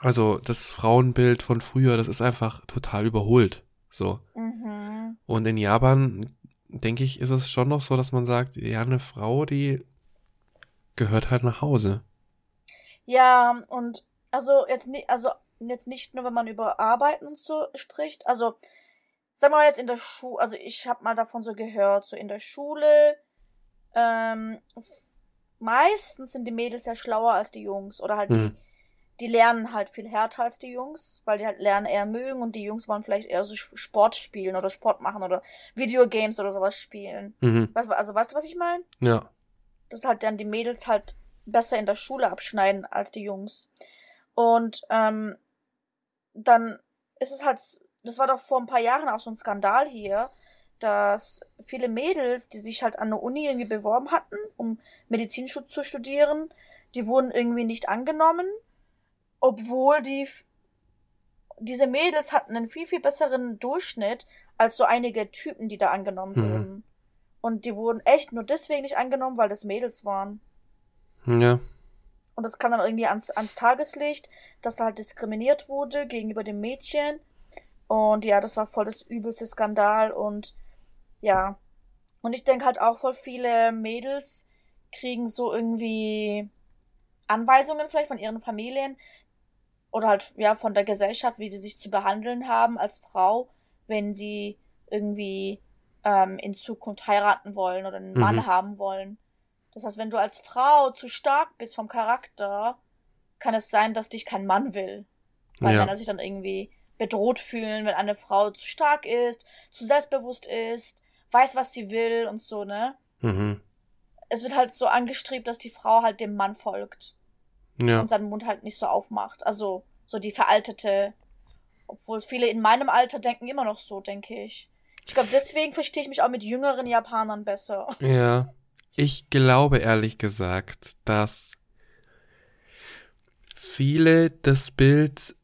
A: also das Frauenbild von früher, das ist einfach total überholt. So.
B: Mhm.
A: Und in Japan, denke ich, ist es schon noch so, dass man sagt, ja, eine Frau, die gehört halt nach Hause.
B: Ja, und also jetzt nicht, also jetzt nicht nur, wenn man über Arbeiten und so spricht. Also, sagen wir mal jetzt in der Schule, also ich habe mal davon so gehört, so in der Schule, ähm, meistens sind die Mädels ja schlauer als die Jungs oder halt
A: Mhm.
B: die, die lernen halt viel härter als die Jungs, weil die halt Lernen eher mögen und die Jungs wollen vielleicht eher so Sp- Sport spielen oder Sport machen oder Videogames oder sowas spielen.
A: Mhm.
B: Weißt, also weißt du, was ich meine?
A: Ja.
B: dass halt dann die Mädels halt besser in der Schule abschneiden als die Jungs. Und ähm, dann ist es halt, das war doch vor ein paar Jahren auch so ein Skandal hier, dass viele Mädels, die sich halt an der Uni irgendwie beworben hatten, um Medizinschutz zu studieren, die wurden irgendwie nicht angenommen, obwohl die diese Mädels hatten einen viel, viel besseren Durchschnitt als so einige Typen, die da angenommen
A: Mhm.
B: wurden. Und die wurden echt nur deswegen nicht angenommen, weil das Mädels waren.
A: Ja.
B: Und das kam dann irgendwie ans, ans Tageslicht, dass halt diskriminiert wurde gegenüber dem Mädchen. Und ja, das war voll das übelste Skandal. Und ja. Und ich denke halt auch voll viele Mädels kriegen so irgendwie Anweisungen vielleicht von ihren Familien oder halt ja von der Gesellschaft, wie die sich zu behandeln haben als Frau, wenn sie irgendwie ähm, in Zukunft heiraten wollen oder einen Mann
A: Mhm.
B: haben wollen. Das heißt, wenn du als Frau zu stark bist vom Charakter, kann es sein, dass dich kein Mann will. Weil
A: Ja.
B: Männer sich dann irgendwie bedroht fühlen, wenn eine Frau zu stark ist, zu selbstbewusst ist, weiß, was sie will und so, ne?
A: Mhm.
B: Es wird halt so angestrebt, dass die Frau halt dem Mann folgt
A: Ja.
B: und seinen Mund halt nicht so aufmacht. Also so die veraltete, obwohl viele in meinem Alter denken immer noch so, denke ich. Ich glaube, deswegen verstehe ich mich auch mit jüngeren Japanern besser.
A: Ja. Ich glaube ehrlich gesagt, dass viele das Bild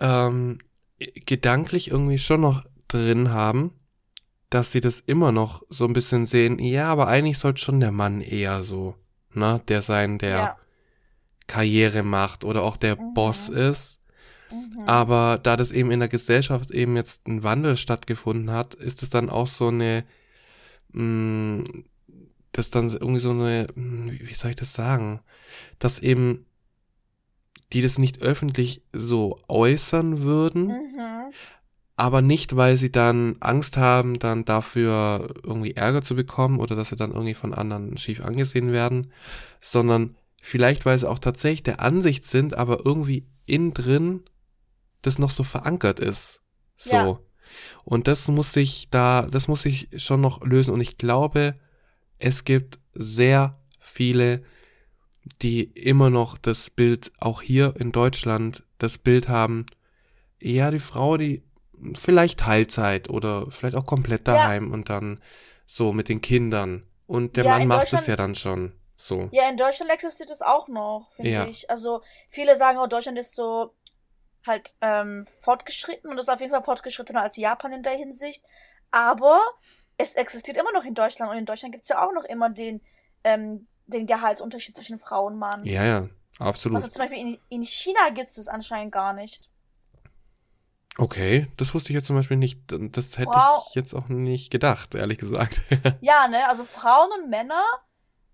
A: ähm, gedanklich irgendwie schon noch drin haben, dass sie das immer noch so ein bisschen sehen, ja, aber eigentlich sollte schon der Mann eher so, ne, der sein, der
B: Ja.
A: Karriere macht oder auch der
B: Mhm.
A: Boss ist.
B: Mhm.
A: Aber da das eben in der Gesellschaft eben jetzt ein Wandel stattgefunden hat, ist es dann auch so eine, mh, das dann irgendwie so eine, wie wie soll ich das sagen, dass eben die das nicht öffentlich so äußern würden,
B: Mhm.
A: Aber nicht, weil sie dann Angst haben, dann dafür irgendwie Ärger zu bekommen oder dass sie dann irgendwie von anderen schief angesehen werden, sondern vielleicht, weil sie auch tatsächlich der Ansicht sind, aber irgendwie innen drin das noch so verankert ist. So.
B: Ja.
A: Und das muss sich da, das muss sich schon noch lösen. Und ich glaube, es gibt sehr viele, die immer noch das Bild, auch hier in Deutschland, das Bild haben, ja, die Frau, die vielleicht Teilzeit oder vielleicht auch komplett
B: Ja.
A: daheim und dann so mit den Kindern. Und der
B: Ja,
A: Mann macht es ja dann schon. So.
B: Ja, in Deutschland existiert das auch noch, finde
A: Ja.
B: ich. Also viele sagen, oh, Deutschland ist so halt ähm, fortgeschritten und ist auf jeden Fall fortgeschrittener als Japan in der Hinsicht. Aber es existiert immer noch in Deutschland und in Deutschland gibt es ja auch noch immer den, ähm, den Gehaltsunterschied zwischen Frau und Mann.
A: Ja, ja, absolut.
B: Also zum Beispiel in, in China gibt es das anscheinend gar nicht.
A: Okay, das wusste ich jetzt zum Beispiel nicht. Das hätte
B: Frau-
A: ich jetzt auch nicht gedacht, ehrlich gesagt.
B: Ja, ne? Also Frauen und Männer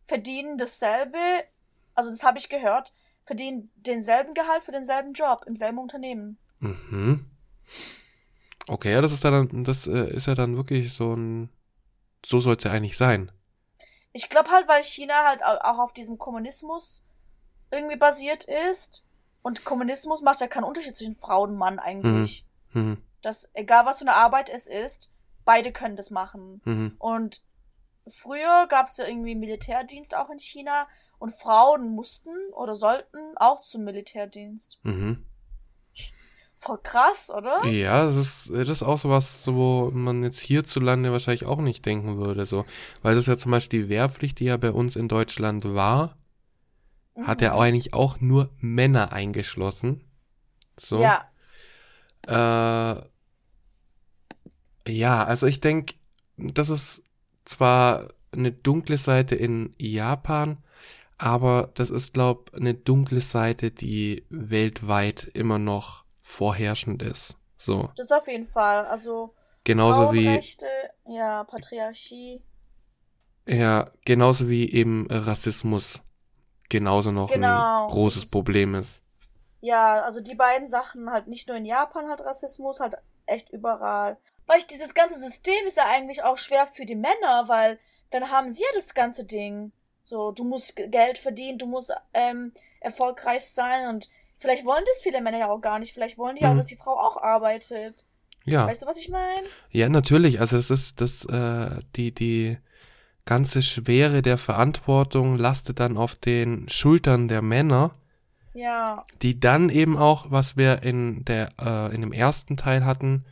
B: verdienen dasselbe, also das habe ich gehört, verdienen denselben Gehalt für denselben Job im selben Unternehmen.
A: mhm. Okay, ja, das ist ja dann, das äh, ist ja dann wirklich so ein, so soll es ja eigentlich sein.
B: Ich glaube halt, weil China halt au- auch auf diesem Kommunismus irgendwie basiert ist. Und Kommunismus macht ja keinen Unterschied zwischen Frau und Mann eigentlich.
A: Mhm.
B: Dass, egal was für eine Arbeit es ist, beide können das machen.
A: Mhm.
B: Und früher gab es ja irgendwie Militärdienst auch in China. Und Frauen mussten oder sollten auch zum Militärdienst.
A: Mhm.
B: Voll krass, oder?
A: Ja, das ist, das ist auch sowas, so, wo man jetzt hierzulande wahrscheinlich auch nicht denken würde, so. Weil das ja zum Beispiel die Wehrpflicht, die ja bei uns in Deutschland war, hat ja
B: Mhm.
A: eigentlich auch nur Männer eingeschlossen. So. Ja. Äh, ja, also ich denke, das ist zwar eine dunkle Seite in Japan, aber das ist, glaube ich, eine dunkle Seite, die weltweit immer noch vorherrschend ist. So.
B: Das auf jeden Fall. Also
A: genauso wie
B: ja, Patriarchie.
A: Ja, genauso wie eben Rassismus genauso noch genau. ein großes Problem ist.
B: Ja, also die beiden Sachen halt nicht nur in Japan hat Rassismus, halt echt überall. Weil dieses ganze System ist ja eigentlich auch schwer für die Männer, weil dann haben sie ja das ganze Ding. So, du musst Geld verdienen, du musst ähm, erfolgreich sein und vielleicht wollen das viele Männer ja auch gar nicht. Vielleicht wollen die mhm. auch, dass die Frau auch arbeitet. Ja. Weißt du, was ich meine?
A: Ja, natürlich. Also es ist das, äh, die, die ganze Schwere der Verantwortung lastet dann auf den Schultern der Männer.
B: Ja.
A: Die dann eben auch, was wir in der, äh, in dem ersten Teil hatten,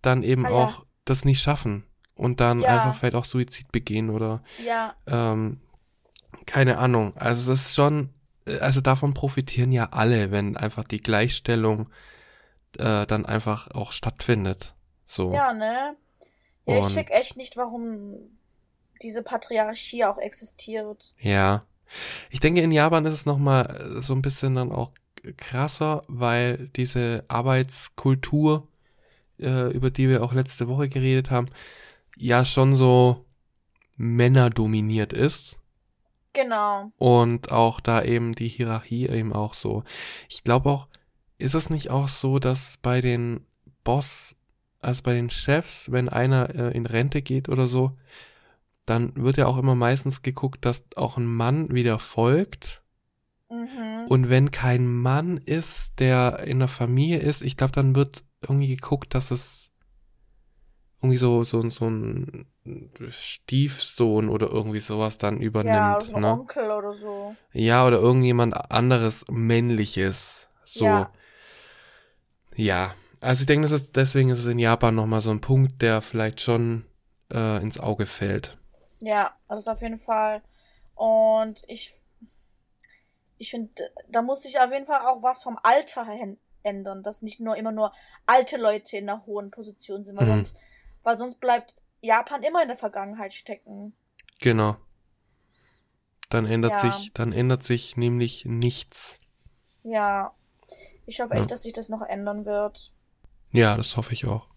A: dann eben ah, auch ja. das nicht schaffen und dann ja. einfach vielleicht auch Suizid begehen oder
B: ja.
A: ähm, keine Ahnung. Also es ist schon, also davon profitieren ja alle, wenn einfach die Gleichstellung äh, dann einfach auch stattfindet. So.
B: Ja, ne? Ja, ich check echt nicht, warum diese Patriarchie auch existiert.
A: Ja. Ich denke, in Japan ist es nochmal so ein bisschen dann auch krasser, weil diese Arbeitskultur äh, über die wir auch letzte Woche geredet haben, ja schon so männerdominiert ist.
B: Genau.
A: Und auch da eben die Hierarchie eben auch so. Ich glaube auch, ist es nicht auch so, dass bei den Boss, also bei den Chefs, wenn einer äh, in Rente geht oder so, dann wird ja auch immer meistens geguckt, dass auch ein Mann wieder folgt. Mhm. Und wenn kein Mann ist, der in der Familie ist, ich glaube, dann wird irgendwie geguckt, dass es irgendwie so, so, so ein Stiefsohn oder irgendwie sowas dann übernimmt. Ja,
B: oder so
A: ne?
B: Onkel oder so.
A: Ja, oder irgendjemand anderes männliches. So. Ja. ja. Also ich denke, das ist, deswegen ist es in Japan nochmal so ein Punkt, der vielleicht schon äh, ins Auge fällt.
B: Ja, das ist auf jeden Fall. Und ich, ich finde, da muss sich auf jeden Fall auch was vom Alter hin ändern, dass nicht nur immer nur alte Leute in einer hohen Position sind, weil, mhm. sonst, weil sonst bleibt Japan immer in der Vergangenheit stecken.
A: Genau. Dann ändert ja. sich, dann ändert sich nämlich nichts.
B: Ja. Ich hoffe ja. echt, dass sich das noch ändern wird.
A: Ja, das hoffe ich auch.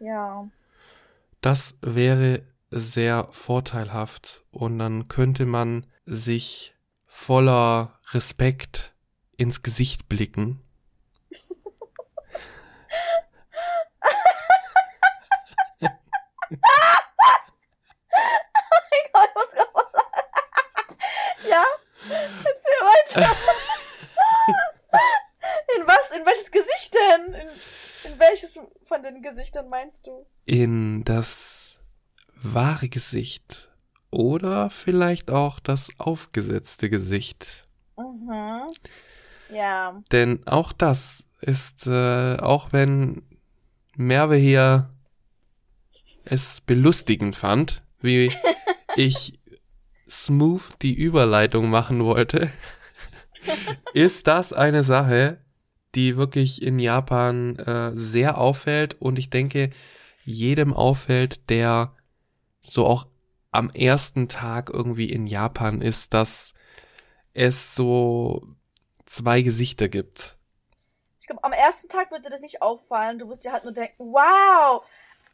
B: Ja.
A: Das wäre sehr vorteilhaft und dann könnte man sich voller Respekt ins Gesicht blicken
B: oh mein Gott, gerade Ja? Erzähl weiter. in was? In welches Gesicht denn? In, in welches von den Gesichtern meinst du?
A: In das wahre Gesicht. Oder vielleicht auch das aufgesetzte Gesicht.
B: Mhm. Ja.
A: Denn auch das ist, äh, auch wenn Merve hier es belustigend fand, wie ich smooth die Überleitung machen wollte, ist das eine Sache, die wirklich in Japan äh, sehr auffällt und ich denke, jedem auffällt, der so auch am ersten Tag irgendwie in Japan ist, dass es so zwei Gesichter gibt.
B: Ich glaube, am ersten Tag wird dir das nicht auffallen. Du wirst dir halt nur denken, wow,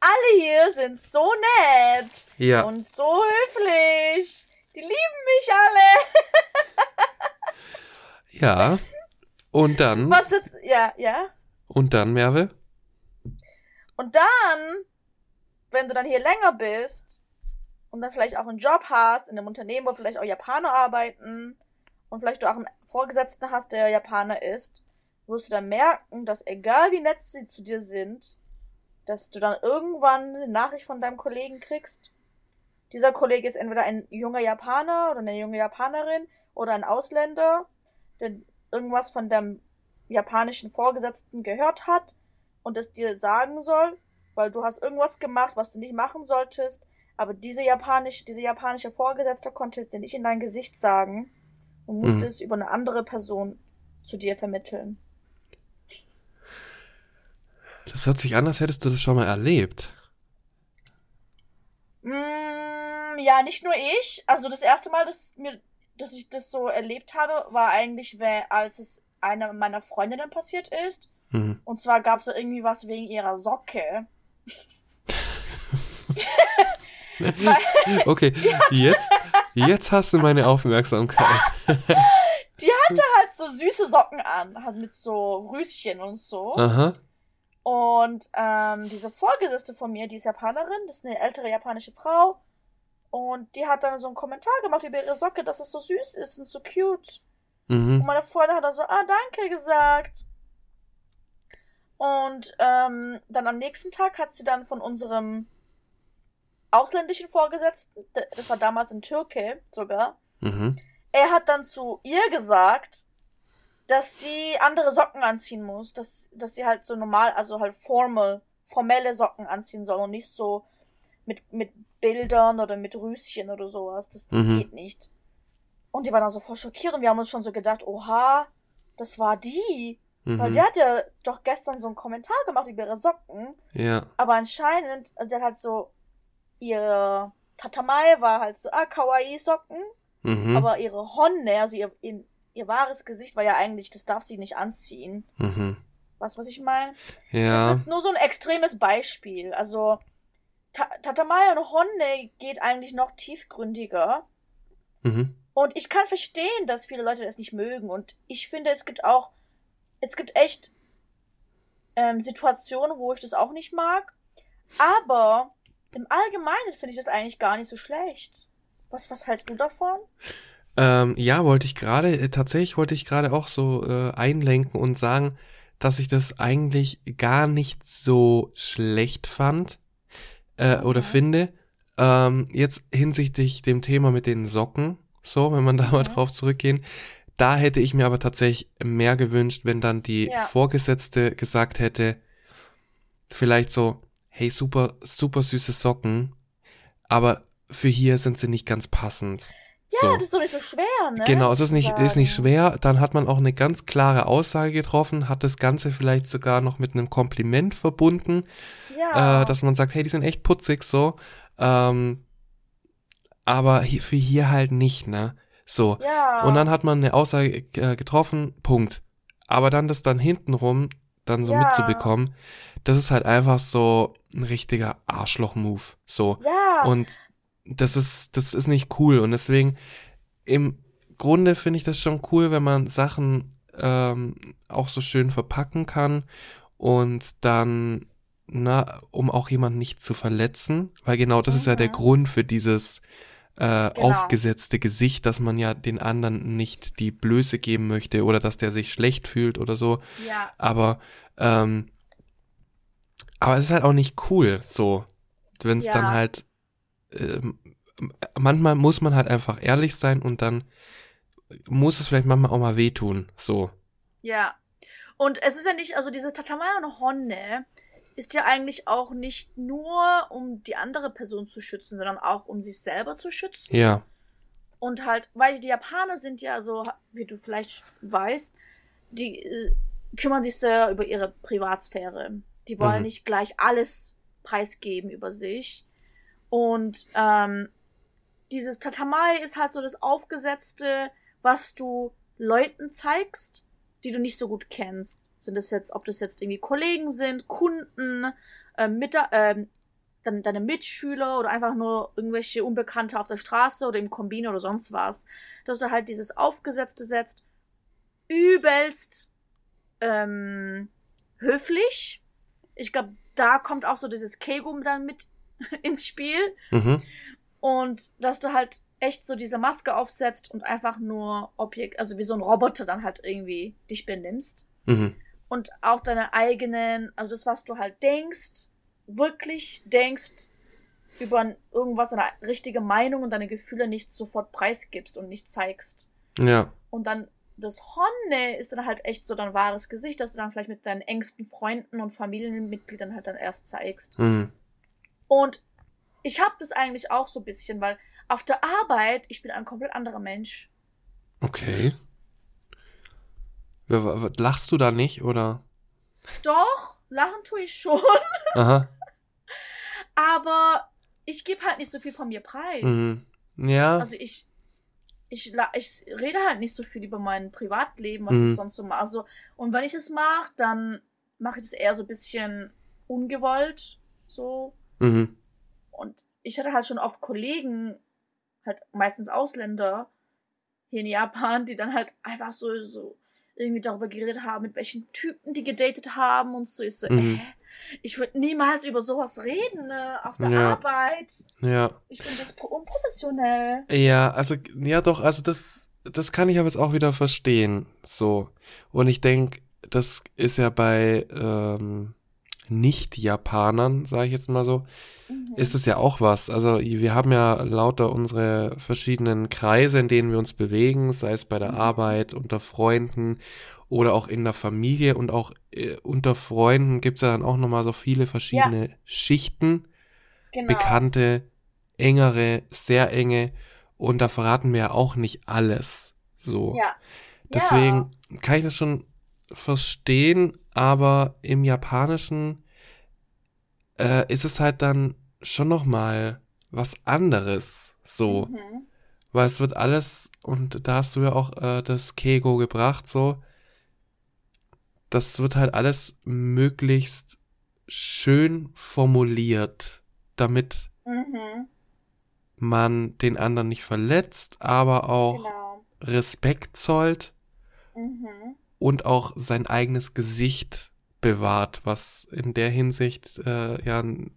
B: alle hier sind so nett
A: ja.
B: und so höflich. Die lieben mich alle.
A: ja. Und dann.
B: Was jetzt? Ja, ja.
A: Und dann, Merve?
B: Und dann, wenn du dann hier länger bist und dann vielleicht auch einen Job hast in einem Unternehmen, wo vielleicht auch Japaner arbeiten und vielleicht du auch einen Vorgesetzten hast, der Japaner ist, wirst du dann merken, dass egal wie nett sie zu dir sind, dass du dann irgendwann eine Nachricht von deinem Kollegen kriegst. Dieser Kollege ist entweder ein junger Japaner oder eine junge Japanerin oder ein Ausländer, der irgendwas von deinem japanischen Vorgesetzten gehört hat und es dir sagen soll, weil du hast irgendwas gemacht, was du nicht machen solltest, aber diese japanisch, diese japanische Vorgesetzte konnte es dir nicht in dein Gesicht sagen und musste mhm. es über eine andere Person zu dir vermitteln.
A: Das hört sich an, als hättest du das schon mal erlebt.
B: Mm, ja, nicht nur ich. Also das erste Mal, dass, mir, dass ich das so erlebt habe, war eigentlich, als es einer meiner Freundinnen passiert ist. Mhm. Und zwar gab es da irgendwie was wegen ihrer Socke.
A: okay, jetzt, jetzt hast du meine Aufmerksamkeit.
B: Die hatte halt so süße Socken an, halt mit so Rüschen und so. Aha. Und ähm, diese Vorgesetzte von mir, die ist Japanerin, das ist eine ältere japanische Frau. Und die hat dann so einen Kommentar gemacht über ihre Socke, dass es so süß ist und so cute. Mhm. Und meine Freundin hat dann so, ah, danke gesagt. Und ähm, dann am nächsten Tag hat sie dann von unserem ausländischen Vorgesetzten, das war damals in Türkei sogar, mhm. er hat dann zu ihr gesagt, dass sie andere Socken anziehen muss, dass, dass sie halt so normal, also halt formal, formelle Socken anziehen soll und nicht so mit, mit Bildern oder mit Rüschen oder sowas. Das, das mhm. geht nicht. Und die waren dann so voll schockiert und wir haben uns schon so gedacht, oha, das war die. Mhm. Weil der hat ja doch gestern so einen Kommentar gemacht über ihre Socken. Ja. Aber anscheinend, also der hat halt so ihre Tatamai war halt so, ah, kawaii Socken. Mhm. Aber ihre Honne, also ihr, ihr, ihr, wahres Gesicht war ja eigentlich, das darf sie nicht anziehen. Mhm. Was, was ich meine? Ja. Das ist nur so ein extremes Beispiel. Also, Ta Tatamai und Honne geht eigentlich noch tiefgründiger. Mhm. Und ich kann verstehen, dass viele Leute das nicht mögen. Und ich finde, es gibt auch, es gibt echt ähm, Situationen, wo ich das auch nicht mag. Aber im Allgemeinen finde ich das eigentlich gar nicht so schlecht. Was, was hältst du davon?
A: Ähm, ja, wollte ich gerade, äh, tatsächlich wollte ich gerade auch so äh, einlenken und sagen, dass ich das eigentlich gar nicht so schlecht fand äh, okay. oder finde. Ähm, jetzt hinsichtlich dem Thema mit den Socken, so, wenn man da okay. mal drauf zurückgehen, da hätte ich mir aber tatsächlich mehr gewünscht, wenn dann die ja. Vorgesetzte gesagt hätte, vielleicht so, hey, super, super süße Socken, aber für hier sind sie nicht ganz passend.
B: Ja, so. das ist doch nicht so schwer, ne?
A: Genau, es ist nicht, ist nicht schwer. Dann hat man auch eine ganz klare Aussage getroffen, hat das Ganze vielleicht sogar noch mit einem Kompliment verbunden. Ja. Äh, dass man sagt, hey, die sind echt putzig so. Ähm, aber hier, für hier halt nicht, ne? So. Ja. Und dann hat man eine Aussage äh, getroffen, Punkt. Aber dann das dann hintenrum dann so ja. mitzubekommen, das ist halt einfach so ein richtiger Arschloch-Move. So. Ja. Und das ist, das ist nicht cool. Und deswegen, im Grunde finde ich das schon cool, wenn man Sachen ähm, auch so schön verpacken kann und dann, na, um auch jemanden nicht zu verletzen, weil genau das mhm. ist ja der mhm. Grund für dieses äh, genau. aufgesetzte Gesicht, dass man ja den anderen nicht die Blöße geben möchte oder dass der sich schlecht fühlt oder so. Ja. Aber ähm, aber es ist halt auch nicht cool, so, wenn es ja. dann halt, äh, manchmal muss man halt einfach ehrlich sein und dann muss es vielleicht manchmal auch mal wehtun, so.
B: Ja. Und es ist ja nicht, also diese Tatamaya no Honne ist ja eigentlich auch nicht nur, um die andere Person zu schützen, sondern auch, um sich selber zu schützen. Ja. Und halt, weil die Japaner sind ja so, wie du vielleicht weißt, die äh, kümmern sich sehr über ihre Privatsphäre. Die wollen mhm. nicht gleich alles preisgeben über sich. Und ähm, dieses Tatamai ist halt so das Aufgesetzte, was du Leuten zeigst, die du nicht so gut kennst. Sind das jetzt, ob das jetzt irgendwie Kollegen sind, Kunden, äh, mit, äh, dann deine Mitschüler oder einfach nur irgendwelche Unbekannte auf der Straße oder im Kombin oder sonst was. Dass du halt dieses Aufgesetzte setzt, übelst ähm, höflich, ich glaube, da kommt auch so dieses Kegum dann mit ins Spiel. Mhm. Und dass du halt echt so diese Maske aufsetzt und einfach nur Objekt, also wie so ein Roboter dann halt irgendwie dich benimmst. Mhm. Und auch deine eigenen, also das, was du halt denkst, wirklich denkst, über irgendwas, eine richtige Meinung und deine Gefühle nicht sofort preisgibst und nicht zeigst. Ja. Und dann das Honne ist dann halt echt so dein wahres Gesicht, dass du dann vielleicht mit deinen engsten Freunden und Familienmitgliedern halt dann erst zeigst. Mhm. Und ich habe das eigentlich auch so ein bisschen, weil auf der Arbeit, ich bin ein komplett anderer Mensch.
A: Okay. Lachst du da nicht, oder?
B: Doch, lachen tue ich schon.
A: Aha.
B: Aber ich gebe halt nicht so viel von mir preis.
A: Mhm. Ja.
B: Also ich, ich, ich rede halt nicht so viel über mein Privatleben, was
A: Mhm.
B: ich sonst so mache. Also, und wenn ich es mache, dann mache ich das eher so ein bisschen ungewollt. So.
A: Mhm.
B: Und ich hatte halt schon oft Kollegen, halt meistens Ausländer hier in Japan, die dann halt einfach so, so irgendwie darüber geredet haben, mit welchen Typen die gedatet haben und so. Ich so,
A: Mhm.
B: äh, ich würde niemals über sowas reden, ne, auf der
A: Ja.
B: Arbeit.
A: Ja.
B: Ich finde das pro- unprofessionell.
A: Ja, also, ja doch, also das, das kann ich aber jetzt auch wieder verstehen. So. Und ich denke, das ist ja bei ähm, Nicht-Japanern, sage ich jetzt mal so,
B: Mhm.
A: ist es ja auch was. Also wir haben ja lauter unsere verschiedenen Kreise, in denen wir uns bewegen, sei es bei der
B: Mhm.
A: Arbeit, unter Freunden oder auch in der Familie und auch äh, unter Freunden gibt's ja dann auch nochmal so viele verschiedene Schichten,
B: genau.
A: bekannte, engere, sehr enge und da verraten wir ja auch nicht alles. So.
B: Ja.
A: Deswegen kann ich das schon verstehen, aber im Japanischen äh, ist es halt dann schon noch mal was anderes, so,
B: Mhm.
A: weil es wird alles und da hast du ja auch äh, das Kego gebracht, so, das wird halt alles möglichst schön formuliert, damit
B: Mhm.
A: man den anderen nicht verletzt, aber auch
B: Genau.
A: Respekt zollt
B: Mhm.
A: Und auch sein eigenes Gesicht bewahrt, was in der Hinsicht äh, ja eine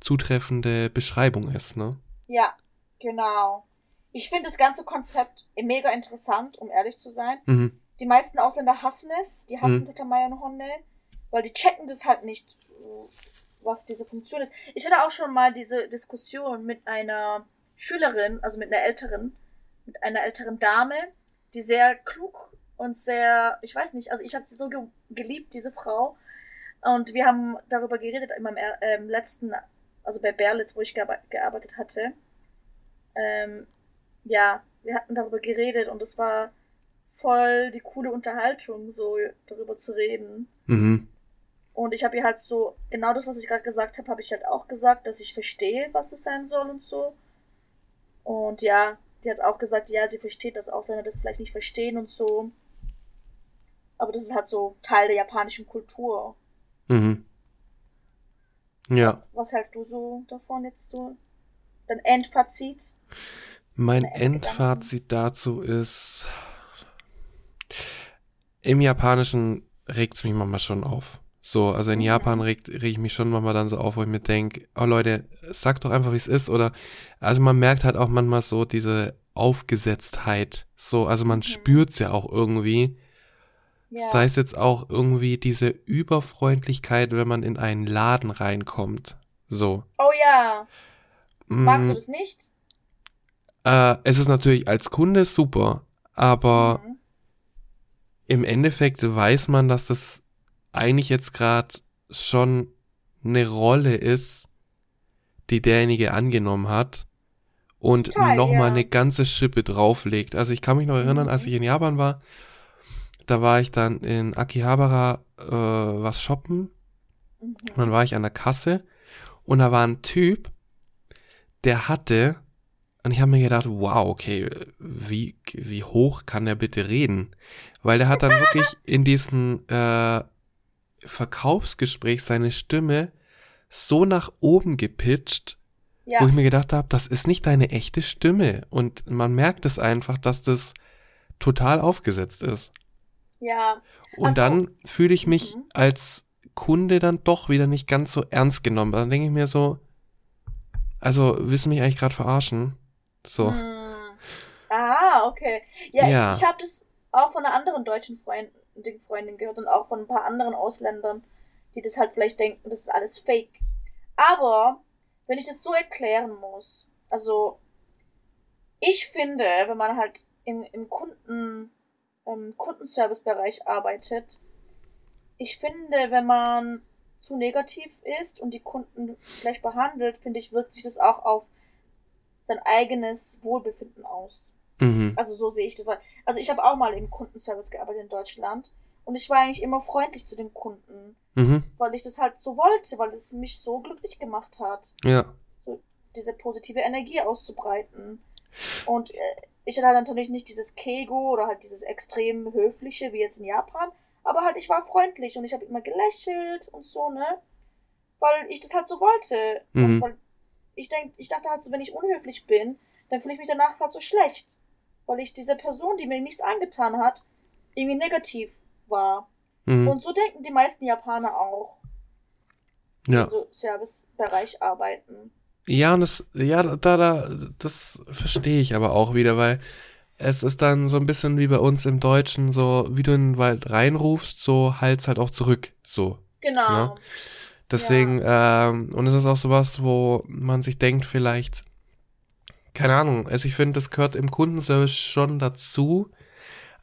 A: zutreffende Beschreibung ist, ne?
B: Ja, genau. Ich finde das ganze Konzept mega interessant, um ehrlich zu sein.
A: Mhm.
B: Die meisten Ausländer hassen es, die hassen
A: Mhm.
B: Tatamaya und Honne, weil die checken das halt nicht, was diese Funktion ist. Ich hatte auch schon mal diese Diskussion mit einer Schülerin, also mit einer älteren, mit einer älteren Dame, die sehr klug und sehr, ich weiß nicht, also ich habe sie so ge geliebt, diese Frau. Und wir haben darüber geredet in meinem ähm, letzten, also bei Berlitz, wo ich gearbe- gearbeitet hatte. Ähm, ja, wir hatten darüber geredet und es war voll die coole Unterhaltung, so darüber zu reden.
A: Mhm.
B: Und ich habe ihr halt so, genau das, was ich gerade gesagt habe, habe ich halt auch gesagt, dass ich verstehe, was es sein soll und so. Und ja, die hat auch gesagt, ja, sie versteht, dass Ausländer das vielleicht nicht verstehen und so. Aber das ist halt so Teil der japanischen Kultur.
A: Mhm. Ja,
B: Was hältst du so davon jetzt so? Dein Endfazit?
A: mein? Endfazit dazu ist, im Japanischen regt's mich manchmal schon auf. So, also in
B: Mhm.
A: Japan regt, reg ich mich schon manchmal dann so auf, wo ich mir denke, oh Leute, sagt doch einfach, wie es ist. Oder, also man merkt halt auch manchmal so diese Aufgesetztheit. So, also man
B: Mhm.
A: spürt's ja auch irgendwie.
B: Ja.
A: Sei es jetzt auch irgendwie diese Überfreundlichkeit, wenn man in einen Laden reinkommt. So.
B: oh ja. Magst
A: Mm,
B: du das nicht?
A: äh, es ist natürlich als Kunde super, aber
B: Mhm.
A: im Endeffekt weiß man, dass das eigentlich jetzt gerade schon eine Rolle ist, die derjenige angenommen hat und nochmal
B: ja.
A: eine ganze Schippe drauflegt. Also ich kann mich noch erinnern,
B: Mhm.
A: als ich in Japan war, da war ich dann in Akihabara äh, was shoppen
B: Mhm.
A: und dann war ich an der Kasse und da war ein Typ, der hatte, und ich habe mir gedacht, wow, okay, wie, wie hoch kann der bitte reden? Weil der hat dann wirklich in diesem äh, Verkaufsgespräch seine Stimme so nach oben gepitcht,
B: Ja.
A: wo ich mir gedacht habe, das ist nicht deine echte Stimme. Und man merkt es einfach, dass das total aufgesetzt ist.
B: Ja.
A: Und
B: Also-
A: dann fühle ich mich
B: Mhm.
A: als Kunde dann doch wieder nicht ganz so ernst genommen. Dann denke ich mir so, also willst du mich eigentlich gerade verarschen? So.
B: Hm. Ah, okay. Ja,
A: Ja.
B: ich, ich habe das auch von einer anderen deutschen Freundin, Freundin gehört und auch von ein paar anderen Ausländern, die das halt vielleicht denken, das ist alles fake. Aber wenn ich das so erklären muss, also ich finde, wenn man halt in, im Kunden, im Kundenservice-Bereich arbeitet, ich finde, wenn man zu negativ ist und die Kunden schlecht behandelt, finde ich, wirkt sich das auch auf sein eigenes Wohlbefinden aus.
A: Mhm.
B: Also so sehe ich das. Also ich habe auch mal im Kundenservice gearbeitet in Deutschland Und ich war eigentlich immer freundlich zu den Kunden,
A: Mhm.
B: weil ich das halt so wollte, weil es mich so glücklich gemacht hat,
A: Ja.
B: diese positive Energie auszubreiten. Und äh, ich hatte halt natürlich nicht dieses Kego oder halt dieses extrem höfliche wie jetzt in Japan, aber halt ich war freundlich und ich habe immer gelächelt und so, ne? Weil ich das halt so wollte.
A: Mhm.
B: Weil ich denk, ich dachte halt so, wenn ich unhöflich bin, dann fühle ich mich danach halt so schlecht. Weil ich diese Person, die mir nichts angetan hat, irgendwie negativ war.
A: Mhm.
B: Und so denken die meisten Japaner auch,
A: Ja.
B: im so Servicebereich arbeiten.
A: Ja, und das, ja, da, da, das verstehe ich aber auch wieder, weil es ist dann so ein bisschen wie bei uns im Deutschen, so wie du in den Wald reinrufst, so halt's halt auch zurück, so.
B: Genau.
A: Ja. Deswegen, ähm, und es ist auch sowas, wo man sich denkt, vielleicht, keine Ahnung, also ich finde, das gehört im Kundenservice schon dazu,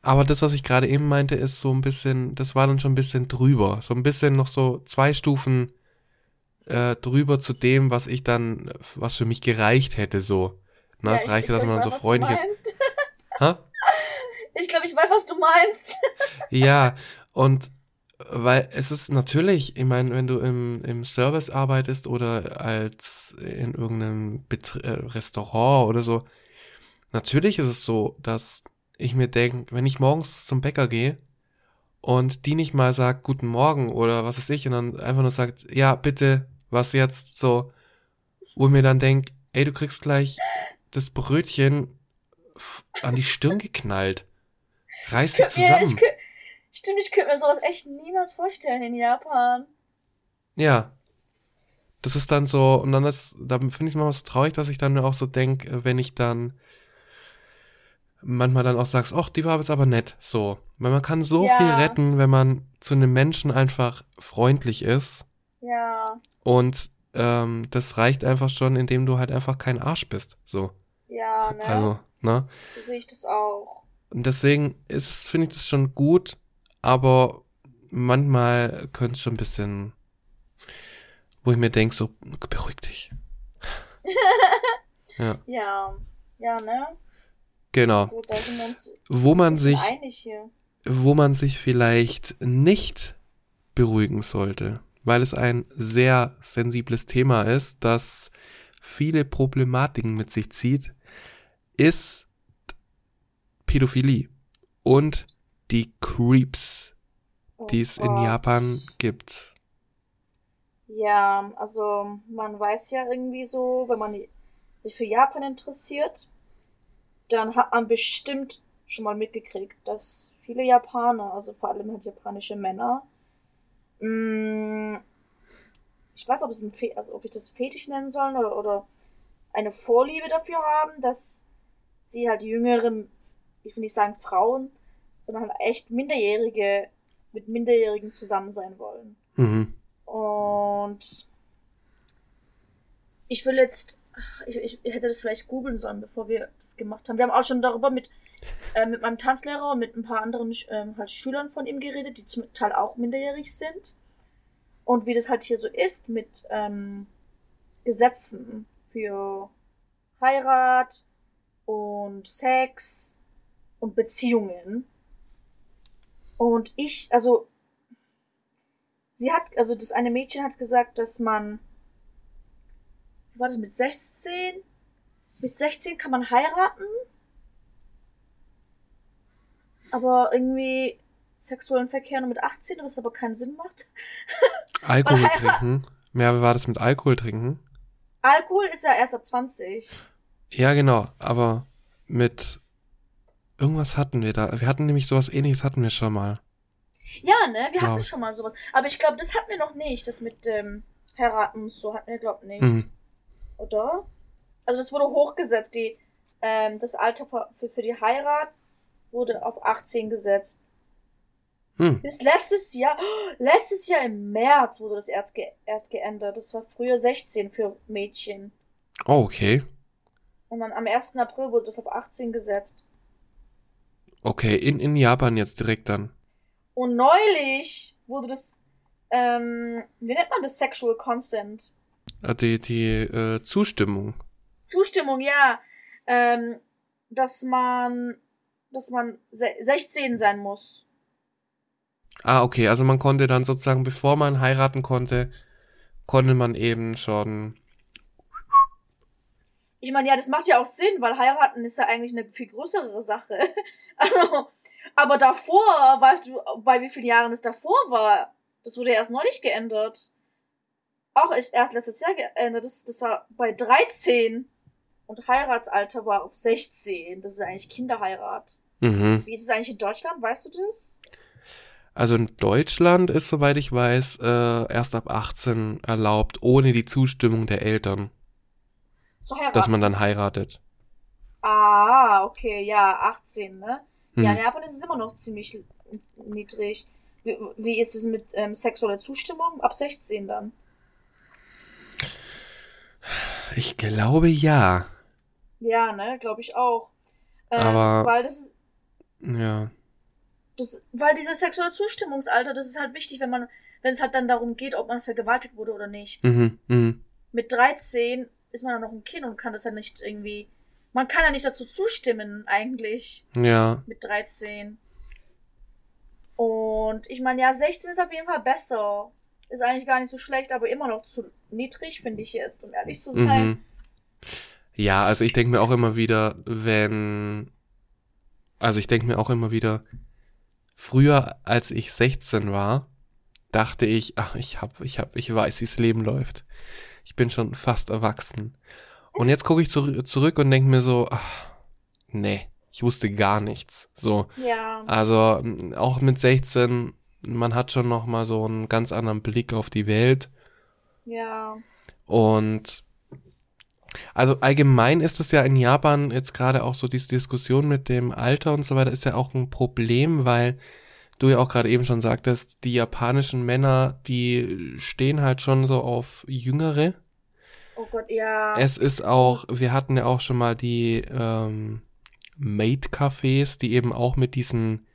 A: aber das, was ich gerade eben meinte, ist so ein bisschen, das war dann schon ein bisschen drüber, so ein bisschen noch so zwei Stufen äh, drüber zu dem, was ich dann, was für mich gereicht hätte, so. Na,
B: Ja,
A: es
B: ich-
A: reichte,
B: ich
A: dass man
B: ich
A: so
B: weiß,
A: freundlich ist. Ha?
B: Ich glaube, ich weiß, was du meinst.
A: Ja, und weil es ist natürlich, ich meine, wenn du im, im Service arbeitest oder als in irgendeinem Betr äh, Restaurant oder so, natürlich ist es so, dass ich mir denke, wenn ich morgens zum Bäcker gehe und die nicht mal sagt Guten Morgen oder was weiß ich und dann einfach nur sagt, ja, bitte, was jetzt so, wo ich mir dann denk, ey, du kriegst gleich das Brötchen an die Stirn geknallt. Reiß dich
B: ich
A: zusammen.
B: kö- Stimmt, ich könnte mir sowas echt niemals vorstellen in Japan.
A: Ja. Das ist dann so, und dann ist, da finde ich es manchmal so traurig, dass ich dann auch so denke, wenn ich dann manchmal dann auch sagst, ach, die war jetzt aber nett, so. Weil man kann so
B: Ja.
A: viel retten, wenn man zu einem Menschen einfach freundlich ist.
B: Ja,
A: Und ähm, das reicht einfach schon, indem du halt einfach kein Arsch bist. So.
B: ja, ne?
A: Also, ne?
B: so sehe ich das auch.
A: Und deswegen ist es, finde ich das schon gut, aber manchmal könnte es schon ein bisschen, wo ich mir denke, so, beruhig dich. ja,
B: Ja, ja, ne?
A: genau.
B: Gut,
A: Wo man sich, wo man sich vielleicht nicht beruhigen sollte, weil es ein sehr sensibles Thema ist, das viele Problematiken mit sich zieht, ist Pädophilie und die Creeps,
B: Oh
A: die es in. Japan gibt.
B: Ja, also man weiß ja irgendwie so, wenn man sich für Japan interessiert, dann hat man bestimmt schon mal mitgekriegt, dass viele Japaner, also vor allem halt japanische Männer, mh, ich weiß, ob, es ein Fe also ob ich das Fetisch nennen soll oder, oder eine Vorliebe dafür haben, dass sie halt jüngeren, ich will nicht sagen Frauen, sondern halt echt Minderjährige mit Minderjährigen zusammen sein wollen.
A: Mhm.
B: Und ich will jetzt, ich, ich hätte das vielleicht googeln sollen, bevor wir das gemacht haben. Wir haben auch schon darüber mit, äh, mit meinem Tanzlehrer und mit ein paar anderen ähm, halt Schülern von ihm geredet, die zum Teil auch minderjährig sind. Und wie das halt hier so ist mit ähm, Gesetzen für Heirat und Sex und Beziehungen. Und ich, also sie hat, also das eine Mädchen hat gesagt, dass man, war das, mit 16? Mit 16 kann man heiraten, aber irgendwie sexuellen Verkehr nur mit 18, was aber keinen Sinn macht.
A: Alkohol trinken. Ja, wie war das mit Alkohol trinken?
B: Alkohol ist ja erst ab 20.
A: Ja, genau, aber mit irgendwas hatten wir da. Wir hatten nämlich sowas ähnliches hatten wir schon mal.
B: Ja, ne, wir
A: Wow.
B: hatten schon mal sowas. Aber ich glaube, das hatten wir noch nicht, das mit dem Heiraten und so hatten wir, glaube nicht.
A: Mhm.
B: Oder? Also das wurde hochgesetzt, die, ähm, das Alter für, für, die Heirat wurde auf 18 gesetzt.
A: Hm.
B: Bis letztes Jahr, letztes Jahr im März wurde das erst, ge erst geändert. Das war früher 16 für Mädchen.
A: Oh, okay.
B: Und dann am 1. April wurde das auf 18 gesetzt.
A: Okay, in, in Japan jetzt direkt dann.
B: Und neulich wurde das, ähm, wie nennt man das? Sexual Consent.
A: Ah, Die, die äh, Zustimmung.
B: Zustimmung, ja. Ähm, dass man, dass man se 16 sein muss.
A: Ah, okay, also man konnte dann sozusagen, bevor man heiraten konnte, konnte man eben schon.
B: Ich meine, ja, das macht ja auch Sinn, weil heiraten ist ja eigentlich eine viel größere Sache. Also, aber davor, weißt du, bei wie vielen Jahren es davor war? Das wurde ja erst neulich geändert. Auch erst letztes Jahr geändert. Das, das war bei 13. Und Heiratsalter war auf 16. Das ist eigentlich Kinderheirat.
A: Mhm.
B: Wie ist es eigentlich in Deutschland? Weißt du das?
A: Also in Deutschland ist, soweit ich weiß, äh, erst ab 18 erlaubt, ohne die Zustimmung der Eltern,
B: So
A: dass man dann heiratet.
B: Ah, okay, ja, 18, ne? Ja,
A: Hm.
B: in Japan ist es immer noch ziemlich niedrig. Wie, wie ist es mit ähm, sexueller Zustimmung? Ab 16 dann.
A: Ich glaube ja.
B: Ja, ne, glaube ich auch. Ähm,
A: Aber-
B: Weil das ist,
A: Ja.
B: das, weil dieses sexuelle Zustimmungsalter, das ist halt wichtig, wenn man, wenn es halt dann darum geht, ob man vergewaltigt wurde oder nicht.
A: Mhm, mhm.
B: Mit 13 ist man ja noch ein Kind und kann das ja nicht irgendwie, man kann ja nicht dazu zustimmen, eigentlich.
A: Ja.
B: mit 13. Und ich meine, ja, 16 ist auf jeden Fall besser. Ist eigentlich gar nicht so schlecht, aber immer noch zu niedrig, finde ich jetzt, um ehrlich zu sein.
A: Mhm. Ja, also ich denke mir auch immer wieder, wenn. Also ich denke mir auch immer wieder, früher, als ich 16 war, dachte ich, ach, ich hab, ich hab, ich weiß, wie's Leben läuft. Ich bin schon fast erwachsen. Und jetzt gucke ich zu, zurück und denke mir so, ach, nee, ich wusste gar nichts. So,
B: Ja,
A: also auch mit 16, man hat schon noch mal so einen ganz anderen Blick auf die Welt.
B: ja,
A: Und also allgemein ist es ja in Japan jetzt gerade auch so diese Diskussion mit dem Alter und so weiter ist ja auch ein Problem, weil du ja auch gerade eben schon sagtest, die japanischen Männer, die stehen halt schon so auf Jüngere.
B: oh Gott, ja.
A: Es ist auch, wir hatten ja auch schon mal die ähm, Maid-Cafés, die eben auch mit diesen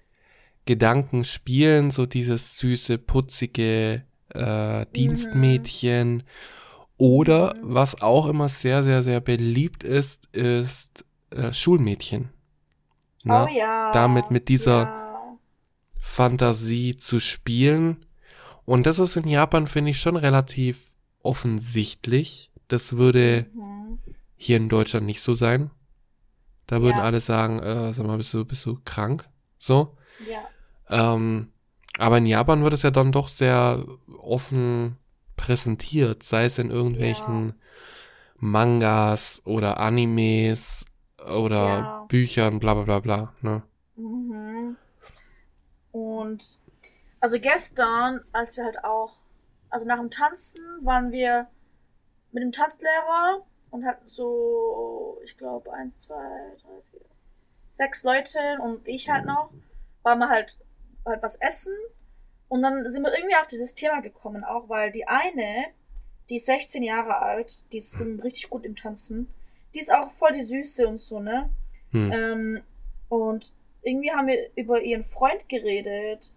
A: Gedanken spielen, so dieses süße, putzige äh, Dienstmädchen. Oder
B: Mhm.
A: was auch immer sehr, sehr, sehr beliebt ist, ist äh, Schulmädchen. Ne?
B: oh ja.
A: damit mit dieser-
B: Ja.
A: Fantasie zu spielen. Und das ist in Japan, finde ich, schon relativ offensichtlich. Das würde
B: Mhm.
A: hier in Deutschland nicht so sein. Da würden
B: Ja.
A: alle sagen, äh, sag mal, bist du, bist du krank? So.
B: Ja.
A: Ähm, aber in Japan wird es ja dann doch sehr offen präsentiert, sei es in irgendwelchen Mangas oder Animes oder
B: Ja.
A: Büchern, bla bla bla bla. Ne?
B: Mhm. Und also gestern, als wir halt auch, also nach dem Tanzen waren wir mit dem Tanzlehrer und hatten so, ich glaube, eins, zwei, drei, vier, sechs Leute und ich halt noch, waren wir halt, halt was essen und dann sind wir irgendwie auf dieses Thema gekommen, auch weil die eine, die ist 16 Jahre alt, die ist richtig gut im Tanzen, die ist auch voll die Süße und so, ne?
A: Hm.
B: Ähm, und irgendwie haben wir über ihren Freund geredet.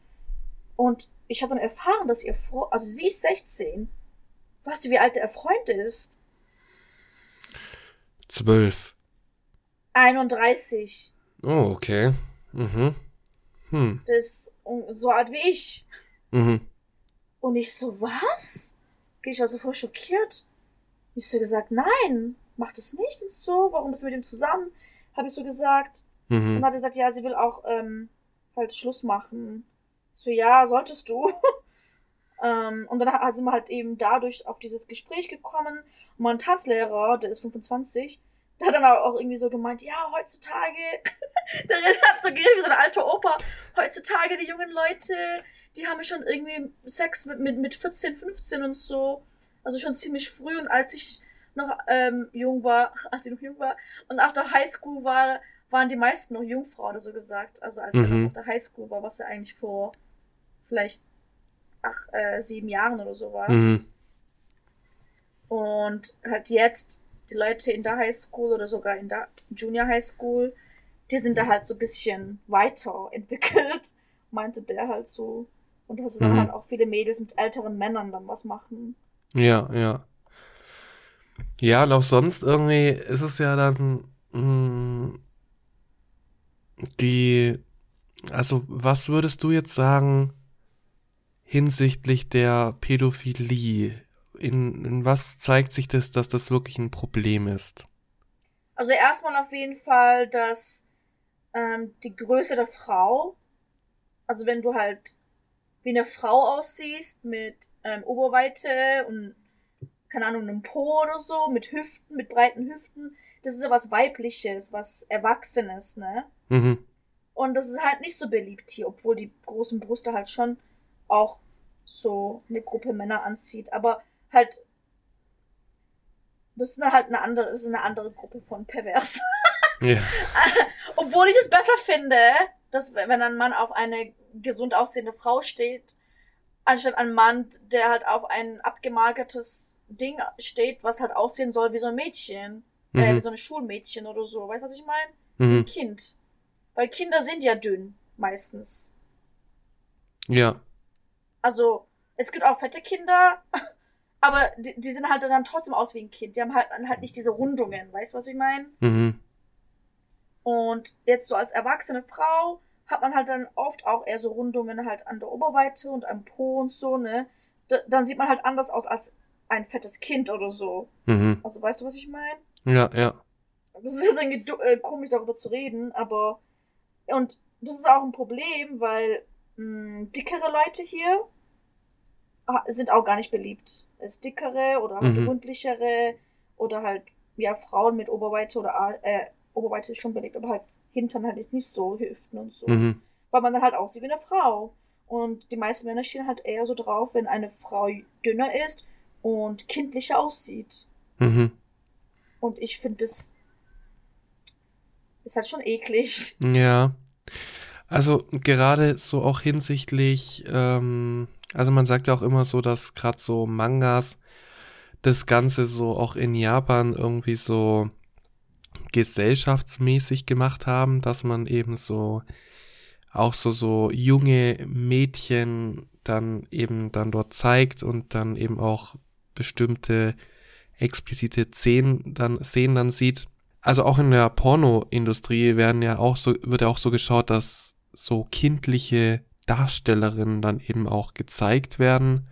B: Und ich habe dann erfahren, dass ihr Freund, also sie ist 16. Weißt du, wie alt der Freund ist?
A: Zwölf.
B: 31.
A: Oh, okay. Mhm. Hm.
B: Das ist so alt wie ich.
A: Mhm.
B: Und ich so, was? Ich war so voll schockiert. Ich so gesagt, nein, mach das nicht und so. Warum bist du mit ihm zusammen? Habe ich so gesagt. Und
A: Mhm.
B: hat er gesagt, ja, sie will auch ähm, halt Schluss machen. So, ja, solltest du. ähm, und dann hat- sind wir halt eben dadurch auf dieses Gespräch gekommen. Und mein Tanzlehrer, der ist 25, der hat dann auch irgendwie so gemeint, ja, heutzutage, der hat so geredet wie so ein alter Opa, heutzutage die jungen Leute, die haben schon irgendwie Sex mit, mit, mit 14, 15 und so. Also schon ziemlich früh und als ich noch ähm, jung war, als ich noch jung war und nach der Highschool war, waren die meisten noch Jungfrau oder so gesagt. Also als ich
A: Mhm.
B: noch auf der Highschool war, was ja eigentlich vor vielleicht ach, äh, sieben Jahren oder so war.
A: Mhm.
B: Und halt jetzt, die Leute in der Highschool oder sogar in der Junior Highschool, die sind da halt so ein bisschen weiter entwickelt, meinte der halt so. Und dass dann
A: Mhm.
B: halt auch viele Mädels mit älteren Männern dann was machen.
A: Ja, ja. Ja, und auch sonst irgendwie ist es ja dann mh, die, also was würdest du jetzt sagen, hinsichtlich der Pädophilie? In, in was zeigt sich das, dass das wirklich ein Problem ist?
B: Also erstmal auf jeden Fall, dass ähm, die Größe der Frau, also wenn du halt wie eine Frau aussiehst mit ähm, Oberweite und keine Ahnung, einem Po oder so, mit Hüften, mit breiten Hüften, das ist ja was Weibliches, was Erwachsenes, ne?
A: Mhm.
B: Und das ist halt nicht so beliebt hier, obwohl die großen Brüste halt schon auch so eine Gruppe Männer anzieht. Aber halt, das ist halt eine andere, das ist eine andere Gruppe von pervers.
A: Ja.
B: Obwohl ich es besser finde, dass wenn ein Mann auf eine gesund aussehende Frau steht, anstatt ein Mann, der halt auf ein abgemagertes Ding steht, was halt aussehen soll wie so ein Mädchen. Äh,
A: Mhm.
B: wie so ein Schulmädchen oder so. Weißt du, was ich meine?
A: Mhm.
B: Ein Kind. Weil Kinder sind ja dünn, meistens.
A: Ja.
B: Also, es gibt auch fette Kinder, aber die, die sehen halt dann trotzdem aus wie ein Kind. Die haben halt, halt nicht diese Rundungen, weißt du, was ich meine?
A: Mhm.
B: Und jetzt so als erwachsene Frau hat man halt dann oft auch eher so Rundungen halt an der Oberweite und am Po und so, ne? D dann sieht man halt anders aus als ein fettes Kind oder so.
A: Mhm.
B: Also weißt du, was ich meine?
A: Ja, ja.
B: Das ist jetzt irgendwie äh, komisch darüber zu reden, aber und das ist auch ein Problem, weil mh, dickere Leute hier sind auch gar nicht beliebt. Es dickere oder halt
A: Mhm.
B: rundlichere oder halt ja Frauen mit Oberweite oder äh, Oberweite ist schon beliebt, aber halt Hintern halt nicht so Hüften und so,
A: Mhm.
B: weil man dann halt aussieht wie eine Frau. Und die meisten Männer stehen halt eher so drauf, wenn eine Frau dünner ist und kindlicher aussieht.
A: Mhm.
B: Und ich finde das ist halt schon eklig.
A: Ja. Also gerade so auch hinsichtlich, ähm, also man sagt ja auch immer so, dass gerade so Mangas das Ganze so auch in Japan irgendwie so gesellschaftsmäßig gemacht haben, dass man eben so auch so so junge Mädchen dann eben dann dort zeigt und dann eben auch bestimmte explizite Szenen dann Szenen dann sieht. Also auch in der Pornoindustrie werden ja auch so wird ja auch so geschaut, dass so kindliche Darstellerinnen dann eben auch gezeigt werden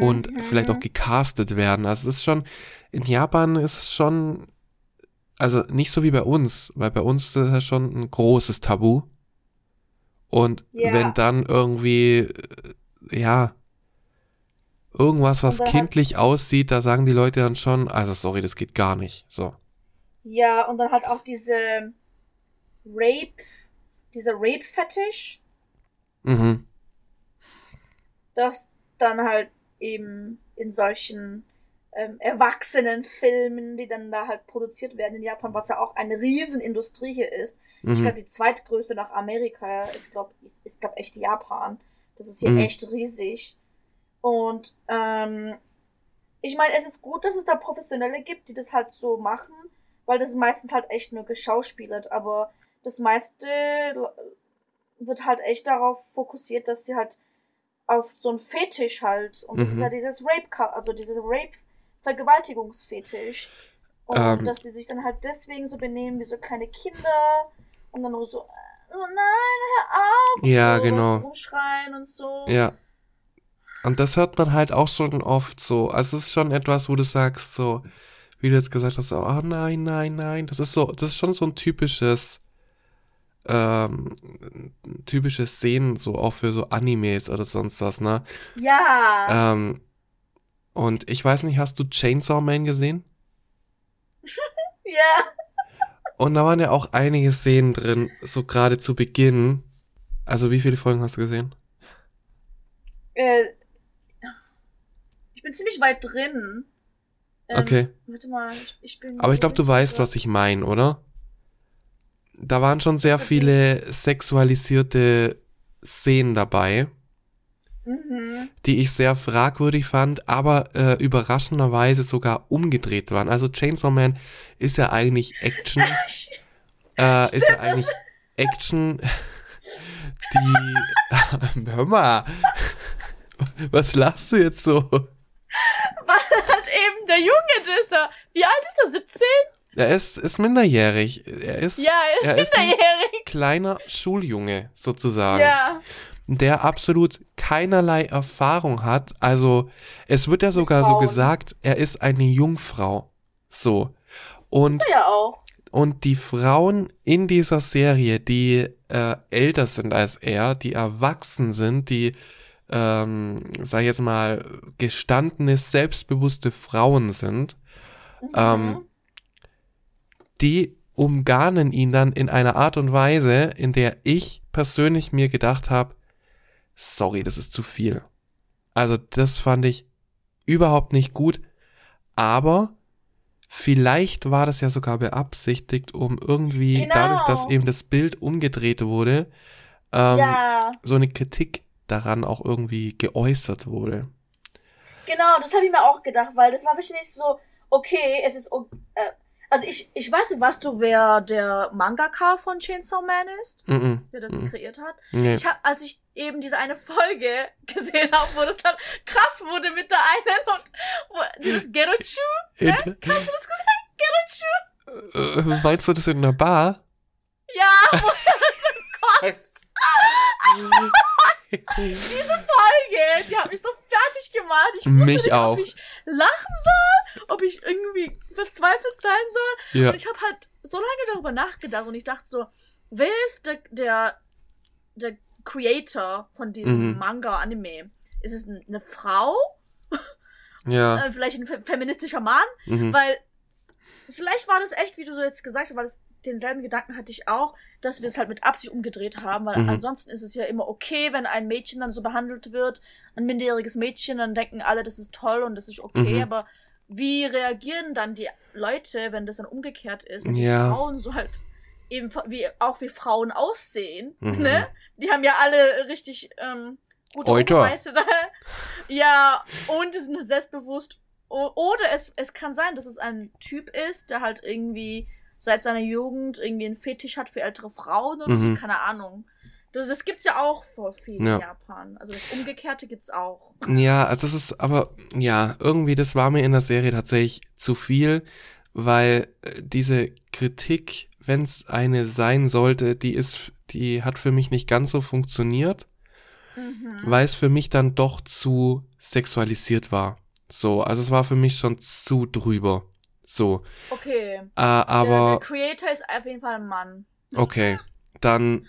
A: und
B: Mhm.
A: vielleicht auch gecastet werden. Also es ist schon, in Japan ist es schon, also nicht so wie bei uns, weil bei uns ist das schon ein großes Tabu. Und
B: Ja.
A: wenn dann irgendwie, äh, ja, irgendwas, was kindlich aussieht, da sagen die Leute dann schon, also sorry, das geht gar nicht. So.
B: Ja, und dann halt auch diese Rape, dieser Rape-Fetisch,
A: Mhm.
B: das dann halt eben in solchen ähm, erwachsenen Filmen, die dann da halt produziert werden in Japan, was ja auch eine Riesenindustrie hier ist. Ich
A: Mhm.
B: glaube, die zweitgrößte nach Amerika ist, glaube ist, ist glaub, echt Japan. Das ist hier
A: Mhm.
B: echt riesig. Und ähm, ich meine, es ist gut, dass es da Professionelle gibt, die das halt so machen, weil das ist meistens halt echt nur geschauspielert, aber das meiste wird halt echt darauf fokussiert, dass sie halt auf so einen Fetisch halt, und das ist
A: Mhm.
B: ja dieses Rape, also dieses Rape-Vergewaltigungsfetisch. Und
A: Ähm.
B: dass sie sich dann halt deswegen so benehmen wie so kleine Kinder und dann nur so, oh nein, hör auf! und
A: Ja,
B: so,
A: genau.
B: Rumschreien und so.
A: Ja. Und das hört man halt auch schon oft so. Also es ist schon etwas, wo du sagst, so, wie du jetzt gesagt hast, oh nein, nein, nein. Das ist so, das ist schon so ein typisches, ähm, typisches Szenen, so auch für so Animes oder sonst was, ne?
B: Ja.
A: Ähm, und ich weiß nicht, hast du Chainsaw Man gesehen?
B: Ja.
A: Und da waren ja auch einige Szenen drin, so gerade zu Beginn. Also wie viele Folgen hast du gesehen?
B: Äh, ich bin ziemlich weit drin. Ähm,
A: Okay.
B: Warte mal, ich, ich bin.
A: Aber ich glaube, du weißt, was ich meine, oder? Da waren schon sehr viele sexualisierte Szenen dabei,
B: Mhm.
A: die ich sehr fragwürdig fand, aber äh, überraschenderweise sogar umgedreht waren. Also Chainsaw Man ist ja eigentlich Action, äh, ist ja eigentlich Action, die, hör mal, was lachst du jetzt so?
B: Weil halt eben der Junge ist er. Wie alt ist er? 17?
A: Er ist, ist minderjährig. Er ist,
B: Ja, er ist
A: er ist ein
B: minderjährig.
A: kleiner Schuljunge, sozusagen.
B: Ja.
A: Der absolut keinerlei Erfahrung hat. Also es wird ja sogar so gesagt, er ist eine Jungfrau. So. Und
B: ja
A: und die Frauen in dieser Serie, die äh, älter sind als er, die erwachsen sind, die, ähm, sag ich jetzt mal, gestandene, selbstbewusste Frauen sind, ähm,
B: Mhm.
A: die umgarnen ihn dann in einer Art und Weise, in der ich persönlich mir gedacht habe, sorry, das ist zu viel. Also das fand ich überhaupt nicht gut, aber vielleicht war das ja sogar beabsichtigt, um irgendwie
B: Genau.
A: dadurch, dass eben das Bild umgedreht wurde, ähm,
B: ja,
A: so eine Kritik daran auch irgendwie geäußert wurde.
B: genau, das habe ich mir auch gedacht, weil das war wahrscheinlich so, okay, es ist, äh, also ich, ich weiß nicht, weißt du, wer der Mangaka von Chainsaw Man ist?
A: Mhm.
B: Wer das
A: Mhm.
B: kreiert hat?
A: Nee.
B: Ich habe, als ich eben diese eine Folge gesehen habe, wo das dann krass wurde mit der einen und wo, dieses Gerochu,
A: In,
B: hast du das gesagt? Gerochu?
A: äh, meinst du das in einer Bar?
B: Ja, wo er dann kotzt. Folge, die hat mich so fertig gemacht. Ich wusste
A: Mich
B: nicht,
A: auch.
B: ob ich lachen soll, ob ich irgendwie verzweifelt sein soll.
A: Ja.
B: Und ich habe halt so lange darüber nachgedacht und ich dachte so, wer ist der, der, der Creator von diesem
A: Mhm.
B: Manga-Anime? Ist es eine Frau?
A: Ja.
B: Äh, vielleicht ein fe feministischer Mann?
A: Mhm.
B: Weil vielleicht war das echt, wie du so jetzt gesagt hast, weil das, denselben Gedanken hatte ich auch, dass sie das halt mit Absicht umgedreht haben, weil
A: Mhm.
B: ansonsten ist es ja immer okay, wenn ein Mädchen dann so behandelt wird, ein minderjähriges Mädchen, dann denken alle, das ist toll und das ist okay,
A: Mhm.
B: aber wie reagieren dann die Leute, wenn das dann umgekehrt ist, wenn
A: Ja.
B: die Frauen so halt eben wie auch wie Frauen aussehen,
A: Mhm.
B: ne? Die haben ja alle richtig ähm, gute
A: Euter.
B: Ja, und die sind selbstbewusst. Oder es, es kann sein, dass es ein Typ ist, der halt irgendwie seit seiner Jugend irgendwie einen Fetisch hat für ältere Frauen oder
A: Mhm.
B: so, keine Ahnung. Das, das gibt's ja auch vor viel
A: Ja.
B: in Japan. Also das Umgekehrte gibt's auch.
A: Ja, also das ist aber, ja, irgendwie, das war mir in der Serie tatsächlich zu viel, weil äh, diese Kritik, wenn es eine sein sollte, die ist, die hat für mich nicht ganz so funktioniert,
B: Mhm.
A: weil es für mich dann doch zu sexualisiert war. So, also es war für mich schon zu drüber. So,
B: Okay.
A: äh,
B: der,
A: aber
B: der Creator ist auf jeden Fall ein Mann.
A: okay, dann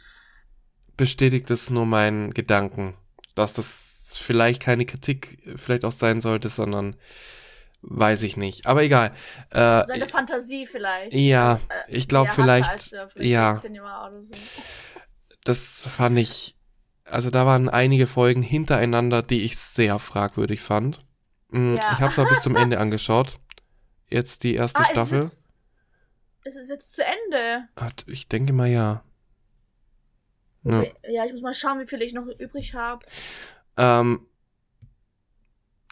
A: bestätigt es nur meinen Gedanken, dass das vielleicht keine Kritik vielleicht auch sein sollte, sondern weiß ich nicht. Aber egal. Äh,
B: Seine Fantasie vielleicht.
A: ja,
B: Äh,
A: ich glaube vielleicht,
B: er vielleicht
A: ja.
B: 16 war oder so.
A: das fand ich, also da waren einige Folgen hintereinander, die ich sehr fragwürdig fand. Mm,
B: Ja.
A: Ich habe es mal bis zum Ende angeschaut. Jetzt die erste
B: Ah,
A: Staffel.
B: Ist es, jetzt, ist es jetzt zu Ende?
A: Ich denke mal ja. Ja.
B: Ja, ich muss mal schauen, wie viel ich noch übrig habe.
A: Ähm,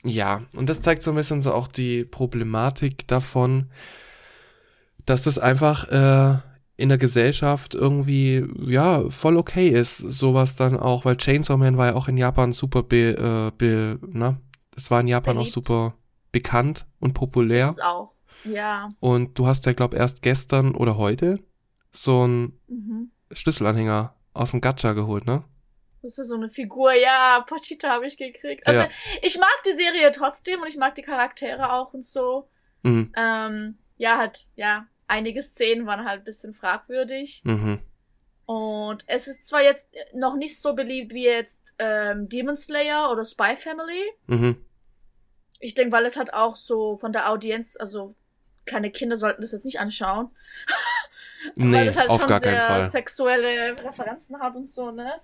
A: ja, und das zeigt so ein bisschen so auch die Problematik davon, dass das einfach äh, in der Gesellschaft irgendwie, ja, voll okay ist, sowas dann auch, weil Chainsaw Man war ja auch in Japan super be, äh, be ne? Das war in Japan
B: Beliebt.
A: auch super bekannt und populär.
B: Das ist auch. Ja.
A: Und du hast ja, glaub, erst gestern oder heute so einen
B: Mhm.
A: Schlüsselanhänger aus dem Gacha geholt, ne?
B: Das ist so eine Figur. Ja, Pochita habe ich gekriegt. Also,
A: Ja.
B: ich mag die Serie trotzdem und ich mag die Charaktere auch und so.
A: Mhm.
B: Ähm, ja, halt, ja, einige Szenen waren halt ein bisschen fragwürdig.
A: Mhm.
B: Und es ist zwar jetzt noch nicht so beliebt wie jetzt ähm, Demon Slayer oder Spy Family.
A: Mhm.
B: Ich denke, weil es halt auch so von der Audienz, also kleine Kinder sollten das jetzt nicht anschauen. weil
A: Nee,
B: es halt
A: auf
B: schon
A: gar
B: sehr
A: Fall.
B: sexuelle Referenzen hat und so, ne?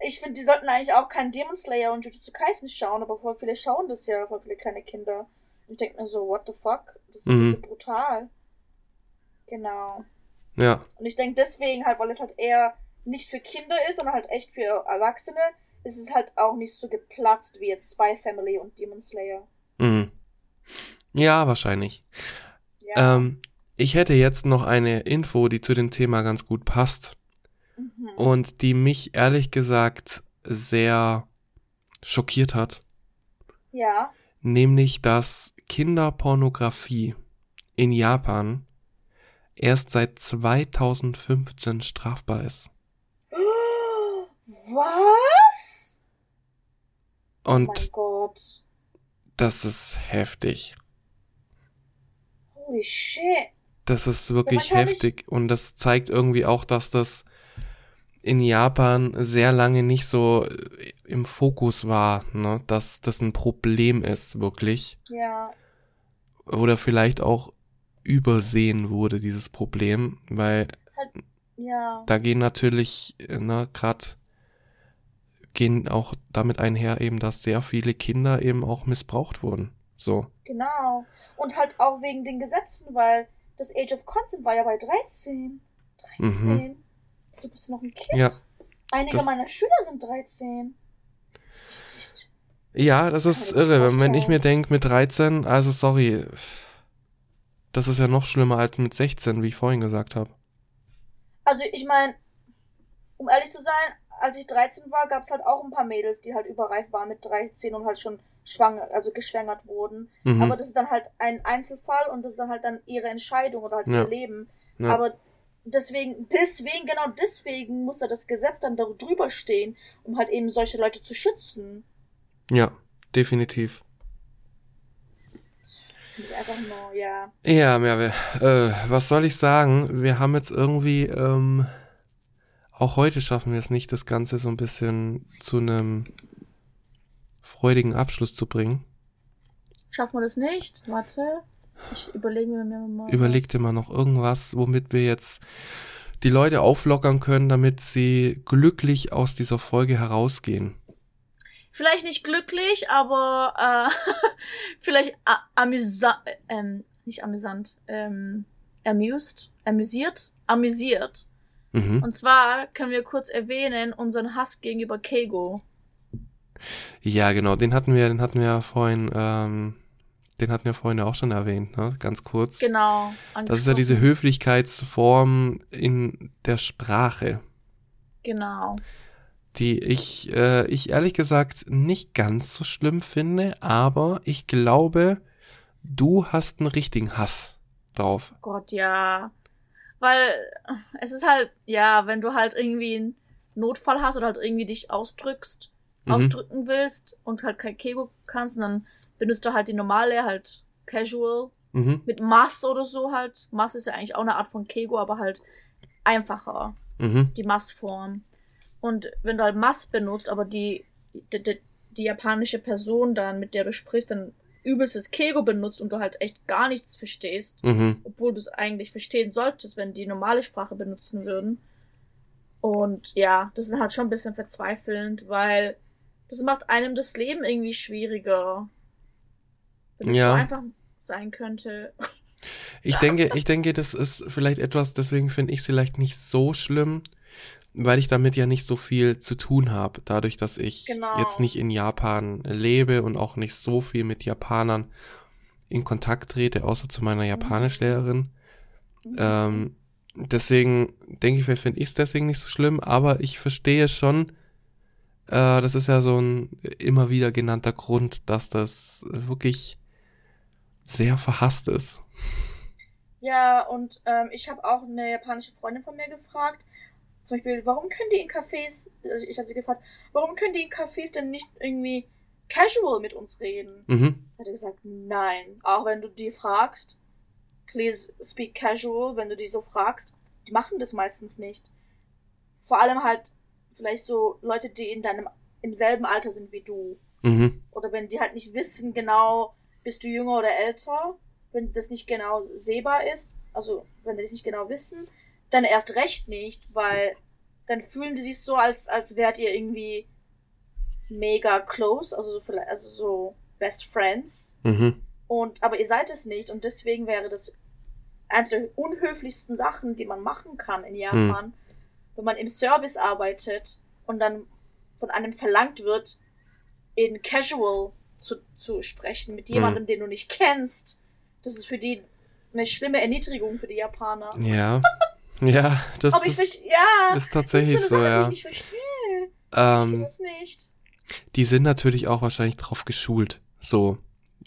B: Ich finde, die sollten eigentlich auch keinen Demon Slayer und Jujutsu Kaisen schauen, aber voll viele schauen das ja, voll viele kleine Kinder. Und ich denke mir so, what the fuck? Das ist
A: Mhm.
B: so brutal. Genau.
A: Ja.
B: Und ich denke deswegen halt, weil es halt eher nicht für Kinder ist, sondern halt echt für Erwachsene, ist es halt auch nicht so geplatzt wie jetzt Spy Family und Demon Slayer.
A: Ja, wahrscheinlich.
B: Ja.
A: Ähm, ich hätte jetzt noch eine Info, die zu dem Thema ganz gut passt
B: mhm.
A: und die mich ehrlich gesagt sehr schockiert hat,
B: Ja.
A: nämlich dass Kinderpornografie in Japan erst seit 2015 strafbar ist.
B: Was?
A: Und
B: oh mein Gott.
A: Das ist heftig.
B: Holy shit.
A: Das ist wirklich
B: kann ich-
A: heftig und das zeigt irgendwie auch, dass das in Japan sehr lange nicht so äh, im Fokus war, ne? dass das ein Problem ist, wirklich.
B: Ja.
A: Oder vielleicht auch übersehen wurde, dieses Problem, weil
B: Ja.
A: da gehen natürlich, äh, ne, gerade gehen auch damit einher eben, dass sehr viele Kinder eben auch missbraucht wurden. So.
B: Genau. Und halt auch wegen den Gesetzen, weil das Age of Consent war ja bei 13. 13? Du bist noch ein Kind.
A: Mhm. Ja.
B: Einige meiner Schüler sind 13. Richtig.
A: Ja, das ist
B: mir
A: irre, wenn, wenn ich mir denke, mit 13, also sorry, das ist ja noch schlimmer als mit 16, wie ich vorhin gesagt habe.
B: Also ich meine, um ehrlich zu sein, als ich 13 war, gab es halt auch ein paar Mädels, die halt überreif waren mit 13 und halt schon schwanger, also geschwängert wurden.
A: Mhm.
B: Aber das ist dann halt ein Einzelfall und das ist dann halt dann ihre Entscheidung oder halt
A: Ja.
B: ihr Leben.
A: ja.
B: Aber deswegen, deswegen, genau deswegen muss da das Gesetz dann darüber stehen, um halt eben solche Leute zu schützen.
A: ja, definitiv.
B: Einfach nur, ja.
A: Ja, Merve, äh, was soll ich sagen? Wir haben jetzt irgendwie, ähm, auch heute schaffen wir es nicht, das Ganze so ein bisschen zu einem freudigen Abschluss zu bringen.
B: Schaffen wir das nicht? Warte. Ich überlege mir mal.
A: Überleg dir mal noch irgendwas, womit wir jetzt die Leute auflockern können, damit sie glücklich aus dieser Folge herausgehen.
B: Vielleicht nicht glücklich, aber äh, vielleicht amüsant, ähm, nicht amüsant, ähm, amused, amüsiert, amüsiert.
A: Mhm.
B: Und zwar können wir kurz erwähnen unseren Hass gegenüber Keigo.
A: Ja, genau, den hatten wir, den hatten wir ja vorhin, ähm, den hatten wir vorhin ja auch schon erwähnt, ne? Ganz kurz.
B: Genau.
A: Das ist ja diese. Höflichkeitsform in der Sprache,
B: Genau.
A: die ich, äh, ich ehrlich gesagt nicht ganz so schlimm finde, aber ich glaube, du hast einen richtigen Hass drauf.
B: Gott, ja. Weil es ist halt, ja, wenn du halt irgendwie einen Notfall hast oder halt irgendwie dich ausdrückst,
A: Mhm.
B: ausdrücken willst und halt kein Keigo kannst, dann benutzt du halt die normale, halt casual,
A: Mhm.
B: mit Mass oder so halt. Mass ist ja eigentlich auch eine Art von Keigo, aber halt einfacher,
A: Mhm.
B: die Mass-Form. Und wenn du halt Mass benutzt, aber die, die, die, die japanische Person dann, mit der du sprichst, dann übelstes Keigo benutzt und du halt echt gar nichts verstehst,
A: Mhm.
B: obwohl du es eigentlich verstehen solltest, wenn die normale Sprache benutzen würden. Und ja, das ist halt schon ein bisschen verzweifelnd, weil das macht einem das Leben irgendwie schwieriger. Wenn es
A: Ja.
B: so einfach sein könnte.
A: Ich denke, ich denke, das ist vielleicht etwas, deswegen finde ich es vielleicht nicht so schlimm, weil ich damit ja nicht so viel zu tun habe, dadurch, dass ich
B: Genau.
A: jetzt nicht in Japan lebe und auch nicht so viel mit Japanern in Kontakt trete, außer zu meiner Japanischlehrerin. Ähm, deswegen denke ich, finde ich es deswegen nicht so schlimm, aber ich verstehe schon, äh, das ist ja so ein immer wieder genannter Grund, dass das wirklich sehr verhasst ist.
B: Ja, und ähm, ich habe auch eine japanische Freundin von mir gefragt, zum Beispiel, warum können die in Cafés, also ich habe sie gefragt, warum können die in Cafés denn nicht irgendwie casual mit uns reden?
A: Mhm.
B: Hat er gesagt, nein. Auch wenn du die fragst, please speak casual, wenn du die so fragst, die machen das meistens nicht. Vor allem halt vielleicht so Leute, die in deinem, im selben Alter sind wie du.
A: Mhm.
B: Oder wenn die halt nicht wissen genau, bist du jünger oder älter, wenn das nicht genau sehbar ist, also wenn die das nicht genau wissen, dann erst recht nicht, weil dann fühlen die sich so, als, als wärt ihr irgendwie mega close, also so, vielleicht, also so best friends.
A: Mhm.
B: Und, aber ihr seid es nicht und deswegen wäre das eines der unhöflichsten Sachen, die man machen kann in Japan, wenn man im Service arbeitet und dann von einem verlangt wird, in Casual zu, zu sprechen mit jemandem, den du nicht kennst. Das ist für die eine schlimme Erniedrigung für die Japaner.
A: Ja. Ja, das,
B: ich
A: das
B: ja,
A: ist
B: das
A: tatsächlich
B: ist
A: so,
B: Sache,
A: ja.
B: die ich nicht verstehe. Ich verstehe
A: Ähm,
B: das nicht.
A: die sind natürlich auch wahrscheinlich drauf geschult, so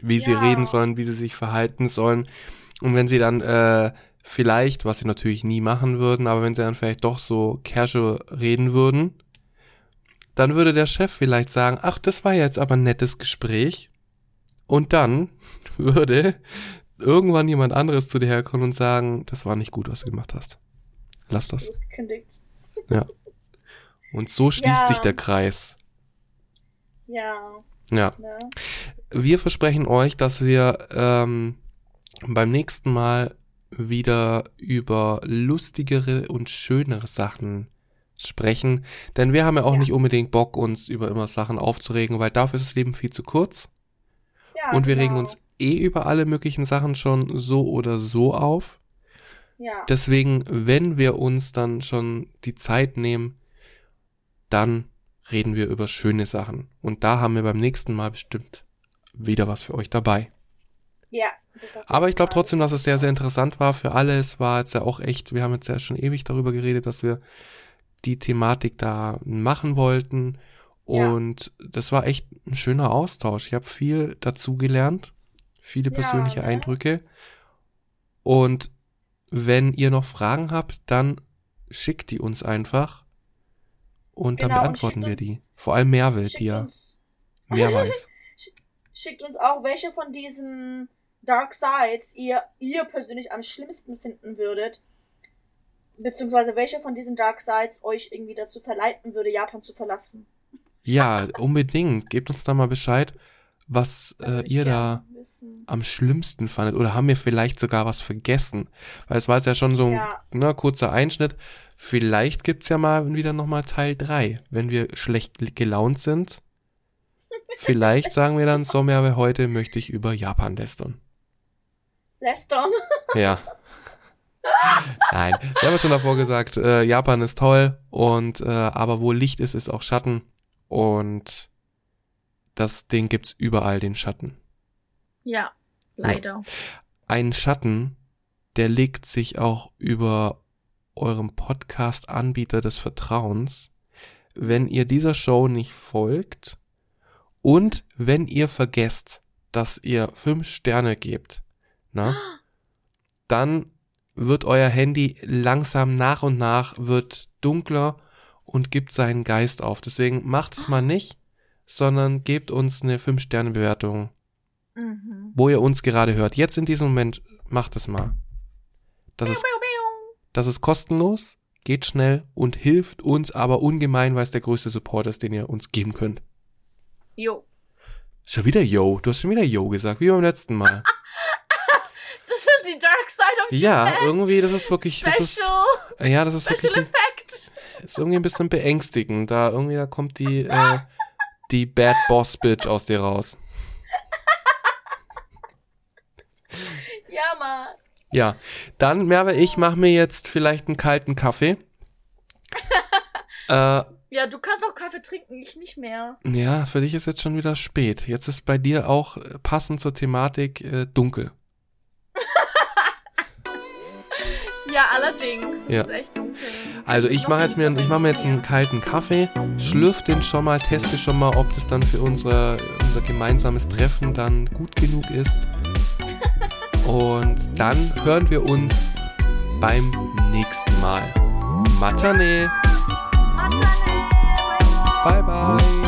A: wie sie
B: Ja.
A: reden sollen, wie sie sich verhalten sollen. Und wenn sie dann äh, vielleicht, was sie natürlich nie machen würden, aber wenn sie dann vielleicht doch so casual reden würden, dann würde der Chef vielleicht sagen, ach, das war jetzt aber ein nettes Gespräch. Und dann würde irgendwann jemand anderes zu dir herkommen und sagen, das war nicht gut, was du gemacht hast. Lass das. Ja. Und so schließt
B: Ja.
A: sich der Kreis.
B: Ja.
A: Ja.
B: Ne?
A: Wir versprechen euch, dass wir ähm, beim nächsten Mal wieder über lustigere und schönere Sachen sprechen. Denn wir haben ja auch
B: Ja.
A: nicht unbedingt Bock, uns über immer Sachen aufzuregen, weil dafür ist das Leben viel zu kurz.
B: Ja,
A: und wir
B: genau.
A: regen uns eh über alle möglichen Sachen schon so oder so auf.
B: Ja.
A: Deswegen, wenn wir uns dann schon die Zeit nehmen, dann reden wir über schöne Sachen. Und da haben wir beim nächsten Mal bestimmt wieder was für euch dabei.
B: ja.
A: Aber ich glaube trotzdem, dass es sehr, sehr interessant war für alle. Es war jetzt ja auch echt, wir haben jetzt ja schon ewig darüber geredet, dass wir die Thematik da machen wollten.
B: Ja.
A: Und das war echt ein schöner Austausch. Ich habe viel dazu gelernt, viele
B: Ja,
A: persönliche
B: ne?
A: Eindrücke. Und wenn ihr noch Fragen habt, dann schickt die uns einfach. Und dann
B: Genau, und
A: beantworten
B: schickt
A: wir die. Vor allem Merve, die ja mehr weiß.
B: schickt uns auch, welche von diesen Dark Sides ihr, ihr persönlich am schlimmsten finden würdet. Beziehungsweise welche von diesen Dark Sides euch irgendwie dazu verleiten würde, Japan zu verlassen.
A: Ja, unbedingt. Gebt uns da mal Bescheid, was äh, ihr da
B: wissen.
A: am schlimmsten fandet. Oder haben wir vielleicht sogar was vergessen? Weil es war jetzt ja schon so ein
B: Ja.
A: ne, kurzer Einschnitt. Vielleicht gibt's ja mal wieder nochmal Teil 3, wenn wir schlecht gelaunt sind. Vielleicht sagen wir dann, so mehr heute möchte ich über Japan lästern.
B: Lästern.
A: Ja. Nein, wir haben ja schon davor gesagt, äh, Japan ist toll und äh, aber wo Licht ist, ist auch Schatten und das Ding gibt's überall den Schatten.
B: Ja, leider.
A: Ein Schatten, der legt sich auch über eurem Podcast-Anbieter des Vertrauens, wenn ihr dieser Show nicht folgt und wenn ihr vergesst, dass ihr fünf Sterne gebt, na, dann wird euer Handy langsam nach und nach wird dunkler und gibt seinen Geist auf. Deswegen macht es mal nicht, sondern gebt uns eine 5-Sterne-Bewertung,
B: Mhm.
A: wo ihr uns gerade hört. Jetzt in diesem Moment macht es mal. Das ist, das ist kostenlos, geht schnell und hilft uns aber ungemein, weil es der größte Support ist, den ihr uns geben könnt.
B: Jo.
A: Schon wieder Yo. Du hast schon wieder Yo gesagt, wie beim letzten Mal.
B: Das ist die Dark Side of
A: Ja,
B: Japan.
A: irgendwie, das ist wirklich, das ist,
B: Special,
A: ja, das ist wirklich,
B: Special
A: ein,
B: Effect.
A: ist irgendwie ein bisschen beängstigend. Da irgendwie, da kommt die, äh, die Bad Boss Bitch aus dir raus.
B: Ja, Mann.
A: Ja, dann Merve, ich mache mir jetzt vielleicht einen kalten Kaffee. äh,
B: Ja, du kannst auch Kaffee trinken, ich nicht mehr.
A: ja, für dich ist jetzt schon wieder spät. Jetzt ist bei dir auch äh, passend zur Thematik äh, dunkel.
B: Ja, allerdings. Das
A: Ja.
B: ist echt dunkel.
A: Also ich mache jetzt mir, ich mache mir jetzt einen kalten Kaffee, schlürf den schon mal, teste schon mal, ob das dann für unsere, unser gemeinsames Treffen dann gut genug ist. Und dann hören wir uns beim nächsten Mal. Matane. Bye bye.